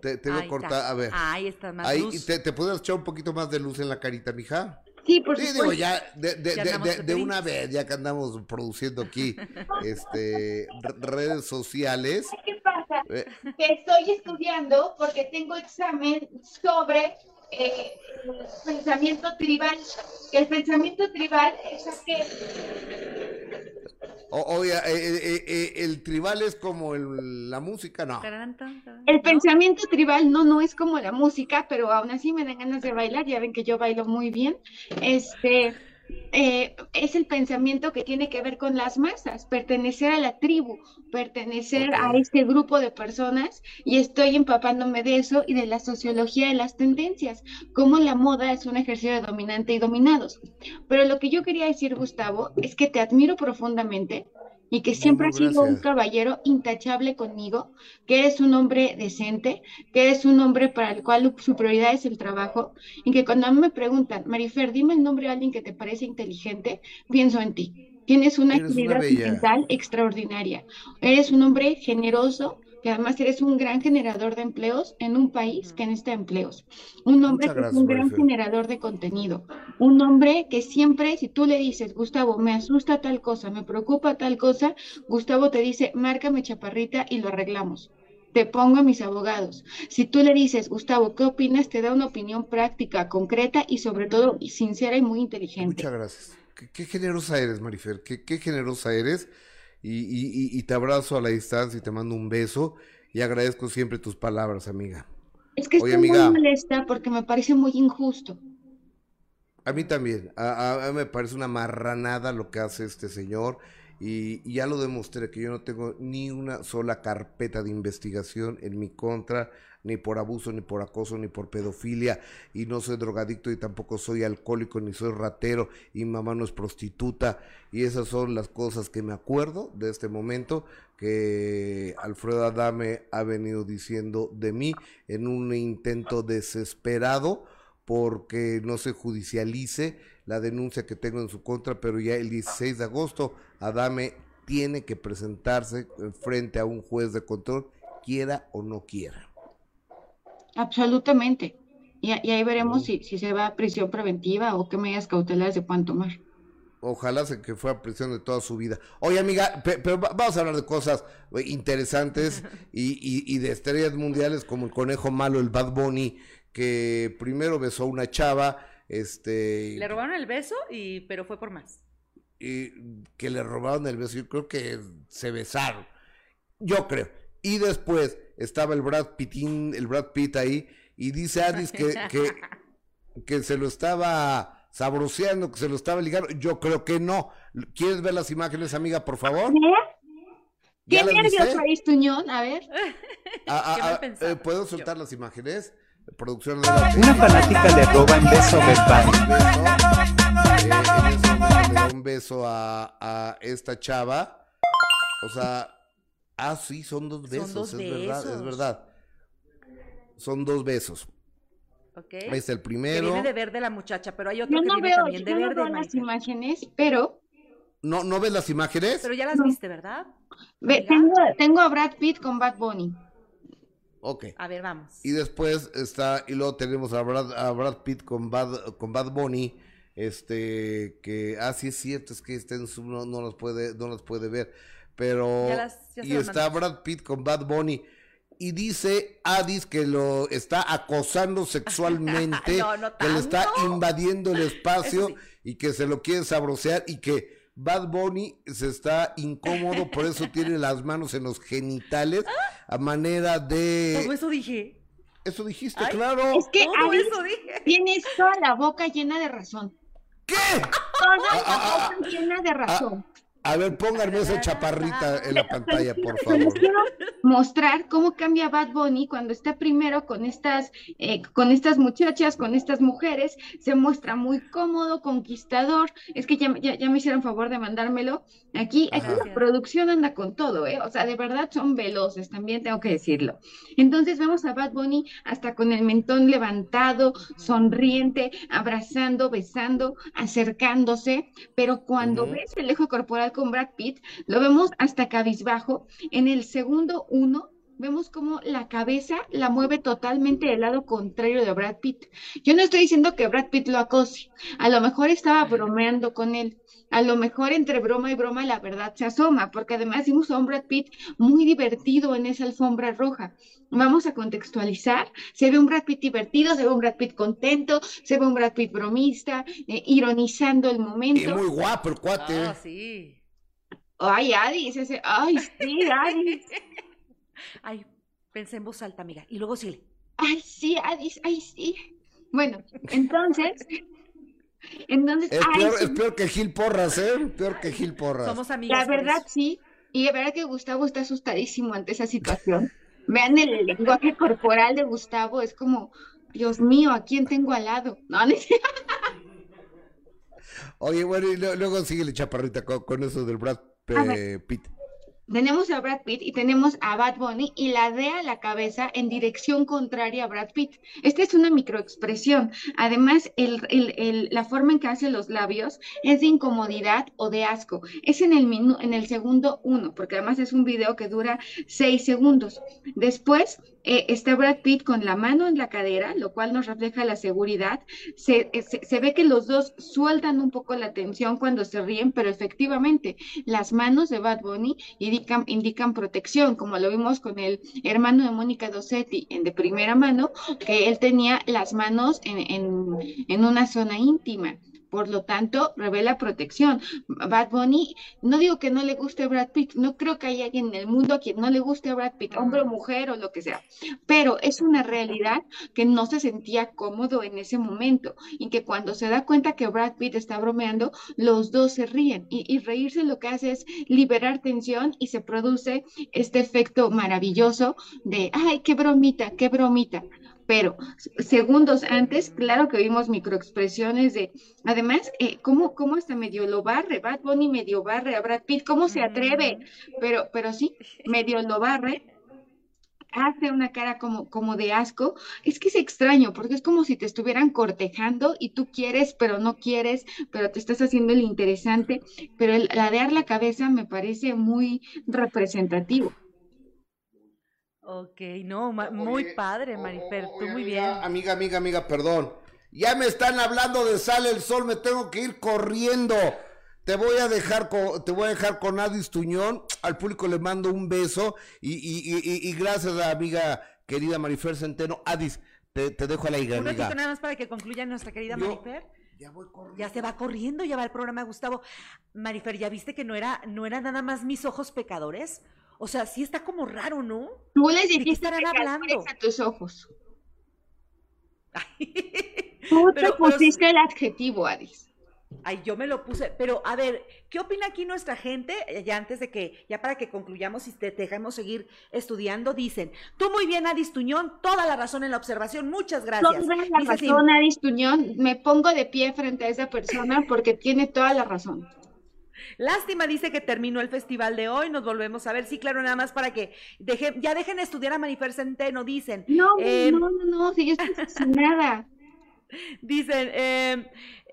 Te, veo cortada, a ver. Ahí está más Ahí, luz. ¿te, ¿Te puedes echar un poquito más de luz en la carita, mija? Sí, por Sí, supuesto. digo, ya de, de- Ya de- andamos de- de de una vez, ya que andamos produciendo aquí este re- redes sociales. ¿Qué pasa? eh, Que estoy estudiando porque tengo examen sobre eh, pensamiento tribal. El pensamiento tribal es aquel o- oye, eh, eh, eh, el tribal es como el- la música, no. El ¿no? pensamiento tribal no, no es como la música, pero aún así me dan ganas de bailar, ya ven que yo bailo muy bien. Este, eh, es el pensamiento que tiene que ver con las masas, pertenecer a la tribu, pertenecer a este grupo de personas, y estoy empapándome de eso y de la sociología de las tendencias, cómo la moda es un ejercicio de dominante y dominados. Pero lo que yo quería decir, Gustavo, es que te admiro profundamente y que siempre has sido un caballero intachable conmigo, que eres un hombre decente, que eres un hombre para el cual su prioridad es el trabajo, y que cuando a mí me preguntan, Marifer, dime el nombre de alguien que te parece inteligente, pienso en ti. Tienes una Eres una agilidad bella. mental extraordinaria. Eres un hombre generoso, que además eres un gran generador de empleos en un país que necesita empleos. Un hombre Muchas que es un gran Marifer. generador de contenido. Un hombre que siempre, si tú le dices, Gustavo, me asusta tal cosa, me preocupa tal cosa, Gustavo te dice, márcame chaparrita y lo arreglamos. Te pongo a mis abogados. Si tú le dices, Gustavo, ¿qué opinas? Te da una opinión práctica, concreta y sobre todo sincera y muy inteligente. Muchas gracias. Qué, qué generosa eres, Marifer, qué, qué generosa eres. Y, y- y- te abrazo a la distancia y te mando un beso. Y agradezco siempre tus palabras, amiga. Es que Oye, estoy muy amiga. molesta porque me parece muy injusto. A mí también. A, a- a mí me parece una marranada lo que hace este señor. Y, ya lo demostré que yo no tengo ni una sola carpeta de investigación en mi contra, ni por abuso, ni por acoso, ni por pedofilia. Y no soy drogadicto y tampoco soy alcohólico, ni soy ratero. Y mamá no es prostituta. Y esas son las cosas que me acuerdo de este momento que Alfredo Adame ha venido diciendo de mí en un intento desesperado porque no se judicialice la denuncia que tengo en su contra, pero ya el 16 de agosto Adame tiene que presentarse frente a un juez de control, quiera o no quiera. Absolutamente. Y, y ahí veremos si, si se va a prisión preventiva o qué medidas cautelares se puedan tomar. Ojalá se que fuera prisión de toda su vida. Oye, amiga, pe- pero va- vamos a hablar de cosas eh, interesantes y, y- y de estrellas mundiales como el conejo malo, el Bad Bunny, que primero besó a una chava, este, Le robaron el beso, y, pero fue por más. y que le robaron el beso. Yo creo que se besaron. Yo creo. Y después estaba el Brad Pittín, el Brad Pitt ahí, y dice Adis que, que, que se lo estaba sabroseando, que se lo estaba ligando. Yo creo que no. ¿Quieres ver las imágenes, amiga, por favor? ¿Qué ¿Ya las nervios traes, Tuñón? A ver. Ah, ah, ¿Qué mal ah, pensado? eh, ¿Puedo soltar las imágenes? Producción de la- Una fanática le roba en beso a. Eh, un beso a, a esta chava. O sea, ah, sí, son dos Son besos, dos es verdad, es besos. verdad. Son dos besos. ¿Ok? Ahí está el Que primero. viene de verde la muchacha, pero hay otro Yo que no viene veo, también de yo no verde. veo las imágenes, pero ¿No, ¿No ves las imágenes? Pero ya las viste, ¿verdad? ve- tengo, tengo a Brad Pitt con Bad Bunny. Ok. A ver, vamos. Y después está, y luego tenemos a Brad, a Brad Pitt con Bad, con Bad Bunny, este, que, ah, sí es cierto, es que está en su, no, no las puede, no las puede ver, pero, Ya las- ya y está. Brad Pitt con Bad Bunny, y dice Adis que lo está acosando sexualmente, No, no que le está invadiendo el espacio, sí. y que se lo quiere sabrosear, y que Bad Bunny se está incómodo, por eso tiene las manos en los genitales, a manera de... Todo eso dije. Eso dijiste, Ay, claro. Es que Todo eso dije. tienes toda la boca llena de razón. ¿Qué? Toda Ah, ah, la boca llena de razón. A ver, pónganme esa chaparrita en la pantalla, por les favor. quiero mostrar cómo cambia Bad Bunny cuando está primero con estas, eh, con estas muchachas, con estas mujeres, se muestra muy cómodo, conquistador. Es que ya, ya, ya me hicieron favor de mandármelo. Aquí, aquí la producción anda con todo, ¿eh? O sea, de verdad son veloces, también tengo que decirlo. Entonces vemos a Bad Bunny hasta con el mentón levantado, sonriente, abrazando, besando, acercándose, pero cuando ves el eje corporal con Brad Pitt, lo vemos hasta cabizbajo. En el segundo uno, vemos como la cabeza la mueve totalmente del lado contrario de Brad Pitt. Yo no estoy diciendo que Brad Pitt lo acose, a lo mejor estaba bromeando con él. A lo mejor entre broma y broma la verdad se asoma, porque además vimos a un Brad Pitt muy divertido en esa alfombra roja. Vamos a contextualizar. Se ve un Brad Pitt divertido, se ve un Brad Pitt contento, se ve un Brad Pitt bromista, eh, ironizando el momento. Y muy guapo el cuate. Ah, sí. Ay, Adis, ese, ay, sí, Adis. Ay, pensé en voz alta, amiga. Y luego sí. Ay, sí, Adis, ay, sí. Bueno, entonces, entonces, Es ay, peor, sí. es peor que Gil Porras, ¿eh? Peor que Gil Porras. Somos amigas. La verdad, eso. sí. Y de verdad que Gustavo está asustadísimo ante esa situación. Vean el lenguaje corporal de Gustavo, es como, Dios mío, ¿a quién tengo al lado? No. Oye, bueno, y luego sigue la chaparrita con, con eso del Brad Pitt. Tenemos a Brad Pitt y tenemos a Bad Bunny y ladea la cabeza en dirección contraria a Brad Pitt. Esta es una microexpresión. Además, el, el- el- la forma en que hace los labios es de incomodidad o de asco. Es en el, minu- en el segundo uno, porque además es un video que dura seis segundos. Después eh, está Brad Pitt con la mano en la cadera, lo cual nos refleja la seguridad. Se, eh, se- se ve que los dos sueltan un poco la tensión cuando se ríen, pero efectivamente las manos de Bad Bunny indican, indican protección, como lo vimos con el hermano de Mónica Dossetti en de primera mano, que él tenía las manos en, en, en una zona íntima. Por lo tanto, revela protección. Bad Bunny, no digo que no le guste Brad Pitt, no creo que haya alguien en el mundo a quien no le guste Brad Pitt, hombre o mujer o lo que sea, pero es una realidad que no se sentía cómodo en ese momento y que cuando se da cuenta que Brad Pitt está bromeando, los dos se ríen y reírse lo que hace es liberar tensión y se produce este efecto maravilloso de, ay, qué bromita, qué bromita. Pero segundos antes, claro que vimos microexpresiones de, además, eh, ¿cómo, cómo hasta medio lo barre? Bad Bunny medio barre a Brad Pitt, ¿cómo se atreve? Pero, pero sí, medio lo barre hace una cara como, como de asco, es que es extraño, porque es como si te estuvieran cortejando y tú quieres, pero no quieres, pero te estás haciendo el interesante, pero el ladear la cabeza me parece muy representativo. Ok, no, ma- muy padre, Marifer. Tú muy bien. Amiga, amiga, amiga, perdón. Ya me están hablando de sale el sol, me tengo que ir corriendo. Te voy a dejar con, te voy a dejar con Adis Tuñón. Al público le mando un beso y, y, y, y- gracias a amiga querida Marifer Centeno. Adis, te, te dejo a la hija, Un ratito nada más para que concluya nuestra querida Yo- Marifer. Ya se va corriendo, ya va el programa Gustavo. Marifer, ¿ya viste que no era, no era nada más mis ojos pecadores? O sea, sí está como raro, ¿no? Tú les ¿De qué dijiste estarán pecadores hablando? a tus ojos. Tú te Pero- pero- pusiste el adjetivo, Adis. Ay, yo me lo puse, pero a ver, ¿qué opina aquí nuestra gente? Eh, Ya antes de que, ya para que concluyamos y te dejemos seguir estudiando, dicen, tú muy bien, Adis Tuñón, toda la razón en la observación, muchas gracias. Toda la Dice razón, Adis Tuñón. Me pongo de pie frente a esa persona porque tiene toda la razón. Lástima, dice que terminó el festival de hoy, nos volvemos a ver. Sí, claro, nada más para que deje, ya dejen estudiar a Marifer Centeno, dicen. No, Eh, no, no, no, si yo estoy nada. Dicen, eh,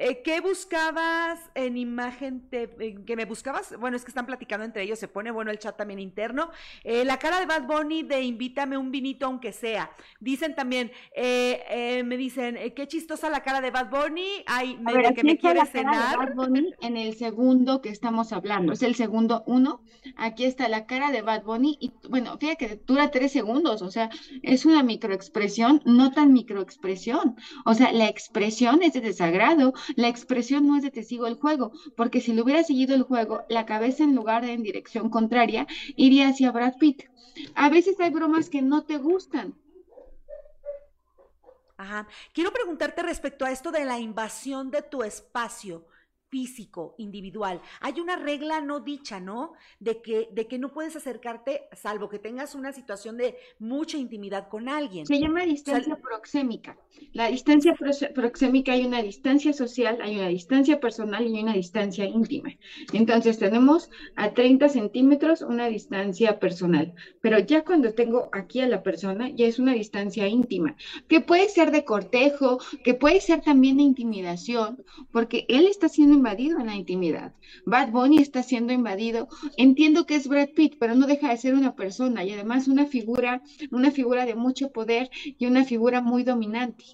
eh, ¿qué buscabas en imagen? te- en que me buscabas? Bueno, es que están platicando entre ellos, se pone bueno el chat también interno. Eh, la cara de Bad Bunny de invítame un vinito aunque sea. Dicen también, eh, eh, me dicen, eh, qué chistosa la cara de Bad Bunny. Ay, me, ver, que me está la quiere cara de cenar. Bad Bunny en el segundo que estamos hablando. Es el segundo uno. Aquí está la cara de Bad Bunny y bueno, fíjate que dura tres segundos. O sea, es una microexpresión, no tan microexpresión. O sea, la expresión es de desagrado, la expresión no es de te sigo el juego, porque si le hubiera seguido el juego, la cabeza en lugar de en dirección contraria iría hacia Brad Pitt. A veces hay bromas que no te gustan. Ajá. Quiero preguntarte respecto a esto de la invasión de tu espacio. Físico, individual. Hay una regla no dicha, ¿no? De que, de que no puedes acercarte, salvo que tengas una situación de mucha intimidad con alguien. Se llama distancia proxémica. La distancia prox- proxémica hay una distancia social, hay una distancia personal y una distancia íntima. Entonces tenemos a 30 centímetros una distancia personal, pero ya cuando tengo aquí a la persona ya es una distancia íntima, que puede ser de cortejo, que puede ser también de intimidación, porque él está siendo invadido en la intimidad. Bad Bunny está siendo invadido. Entiendo que es Brad Pitt, pero no deja de ser una persona y además una figura, una figura de mucho poder y una figura muy dominante.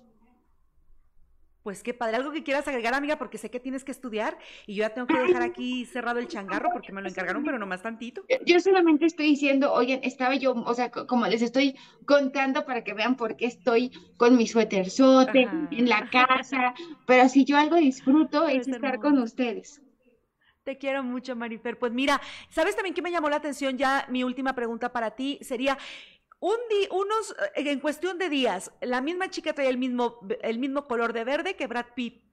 Pues qué padre, algo que quieras agregar, amiga, porque sé que tienes que estudiar y yo ya tengo que dejar aquí cerrado el changarro porque me lo encargaron, pero nomás tantito. Yo solamente estoy diciendo, oigan, estaba yo, o sea, co- como les estoy contando para que vean por qué estoy con mi suéterzote en la casa, pero si yo algo disfruto es Es estar con ustedes. Te quiero mucho, Marifer. Pues mira, ¿sabes también qué me llamó la atención? Ya mi última pregunta para ti sería, un di- unos, eh, en cuestión de días, la misma chica trae el mismo, el mismo color de verde que Brad Pitt.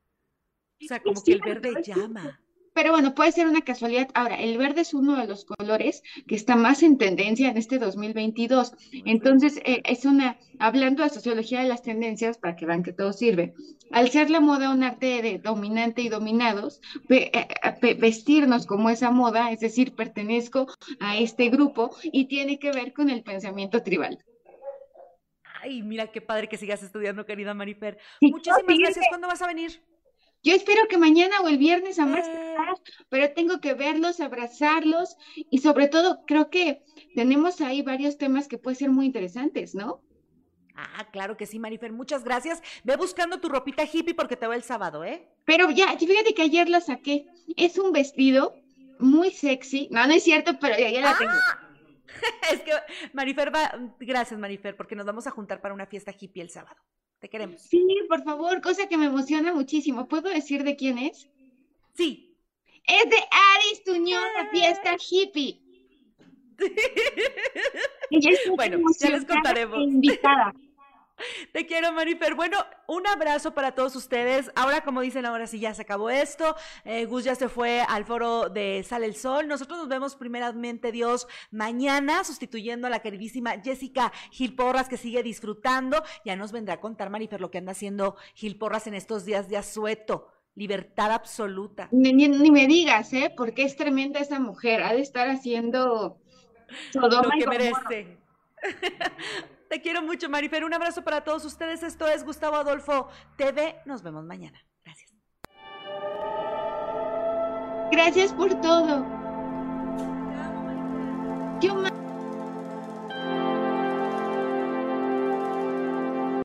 O sea, como que el verde llama. Pero bueno, puede ser una casualidad. Ahora, el verde es uno de los colores que está más en tendencia en este 2022. Entonces, eh, es una, hablando de sociología de las tendencias, para que vean que todo sirve, al ser la moda un arte de dominante y dominados, eh, eh, ve- vestirnos como esa moda, es decir, pertenezco a este grupo y tiene que ver con el pensamiento tribal. Ay, mira qué padre que sigas estudiando, querida Marifer. Sí, Muchísimas gracias. ¿Cuándo vas a venir? Yo espero que mañana o el viernes a más tardar, pero tengo que verlos, abrazarlos y sobre todo creo que tenemos ahí varios temas que pueden ser muy interesantes, ¿no? Ah, claro que sí, Marifer. Muchas gracias. Ve buscando tu ropita hippie porque te veo el sábado, ¿eh? Pero ya, fíjate que ayer lo saqué. Es un vestido muy sexy. No, no es cierto, pero ya, ya la tengo. es que Marifer va. Gracias, Marifer, porque nos vamos a juntar para una fiesta hippie el sábado. Te queremos. Sí, por favor, cosa que me emociona muchísimo. ¿Puedo decir de quién es? Sí. Es de Aris Tuñón, la fiesta hippie. Ella Bueno, ya les emocionada contaremos. e invitada. Te quiero, Marifer. Bueno, un abrazo para todos ustedes. Ahora, como dicen, ahora sí ya se acabó esto. Eh, Gus ya se fue al foro de Sale el Sol. Nosotros nos vemos primeramente, Dios, mañana, sustituyendo a la queridísima Jessica Gil Porras, que sigue disfrutando. Ya nos vendrá a contar, Marifer, lo que anda haciendo Gil Porras en estos días de asueto. Libertad absoluta. Ni, ni- ni me digas, ¿eh? Porque es tremenda esa mujer. Ha de estar haciendo Sodoma lo que merece. Te quiero mucho, Marifer. Un abrazo para todos ustedes. Esto es Gustavo Adolfo TV. Nos vemos mañana. Gracias. Gracias por todo. Yo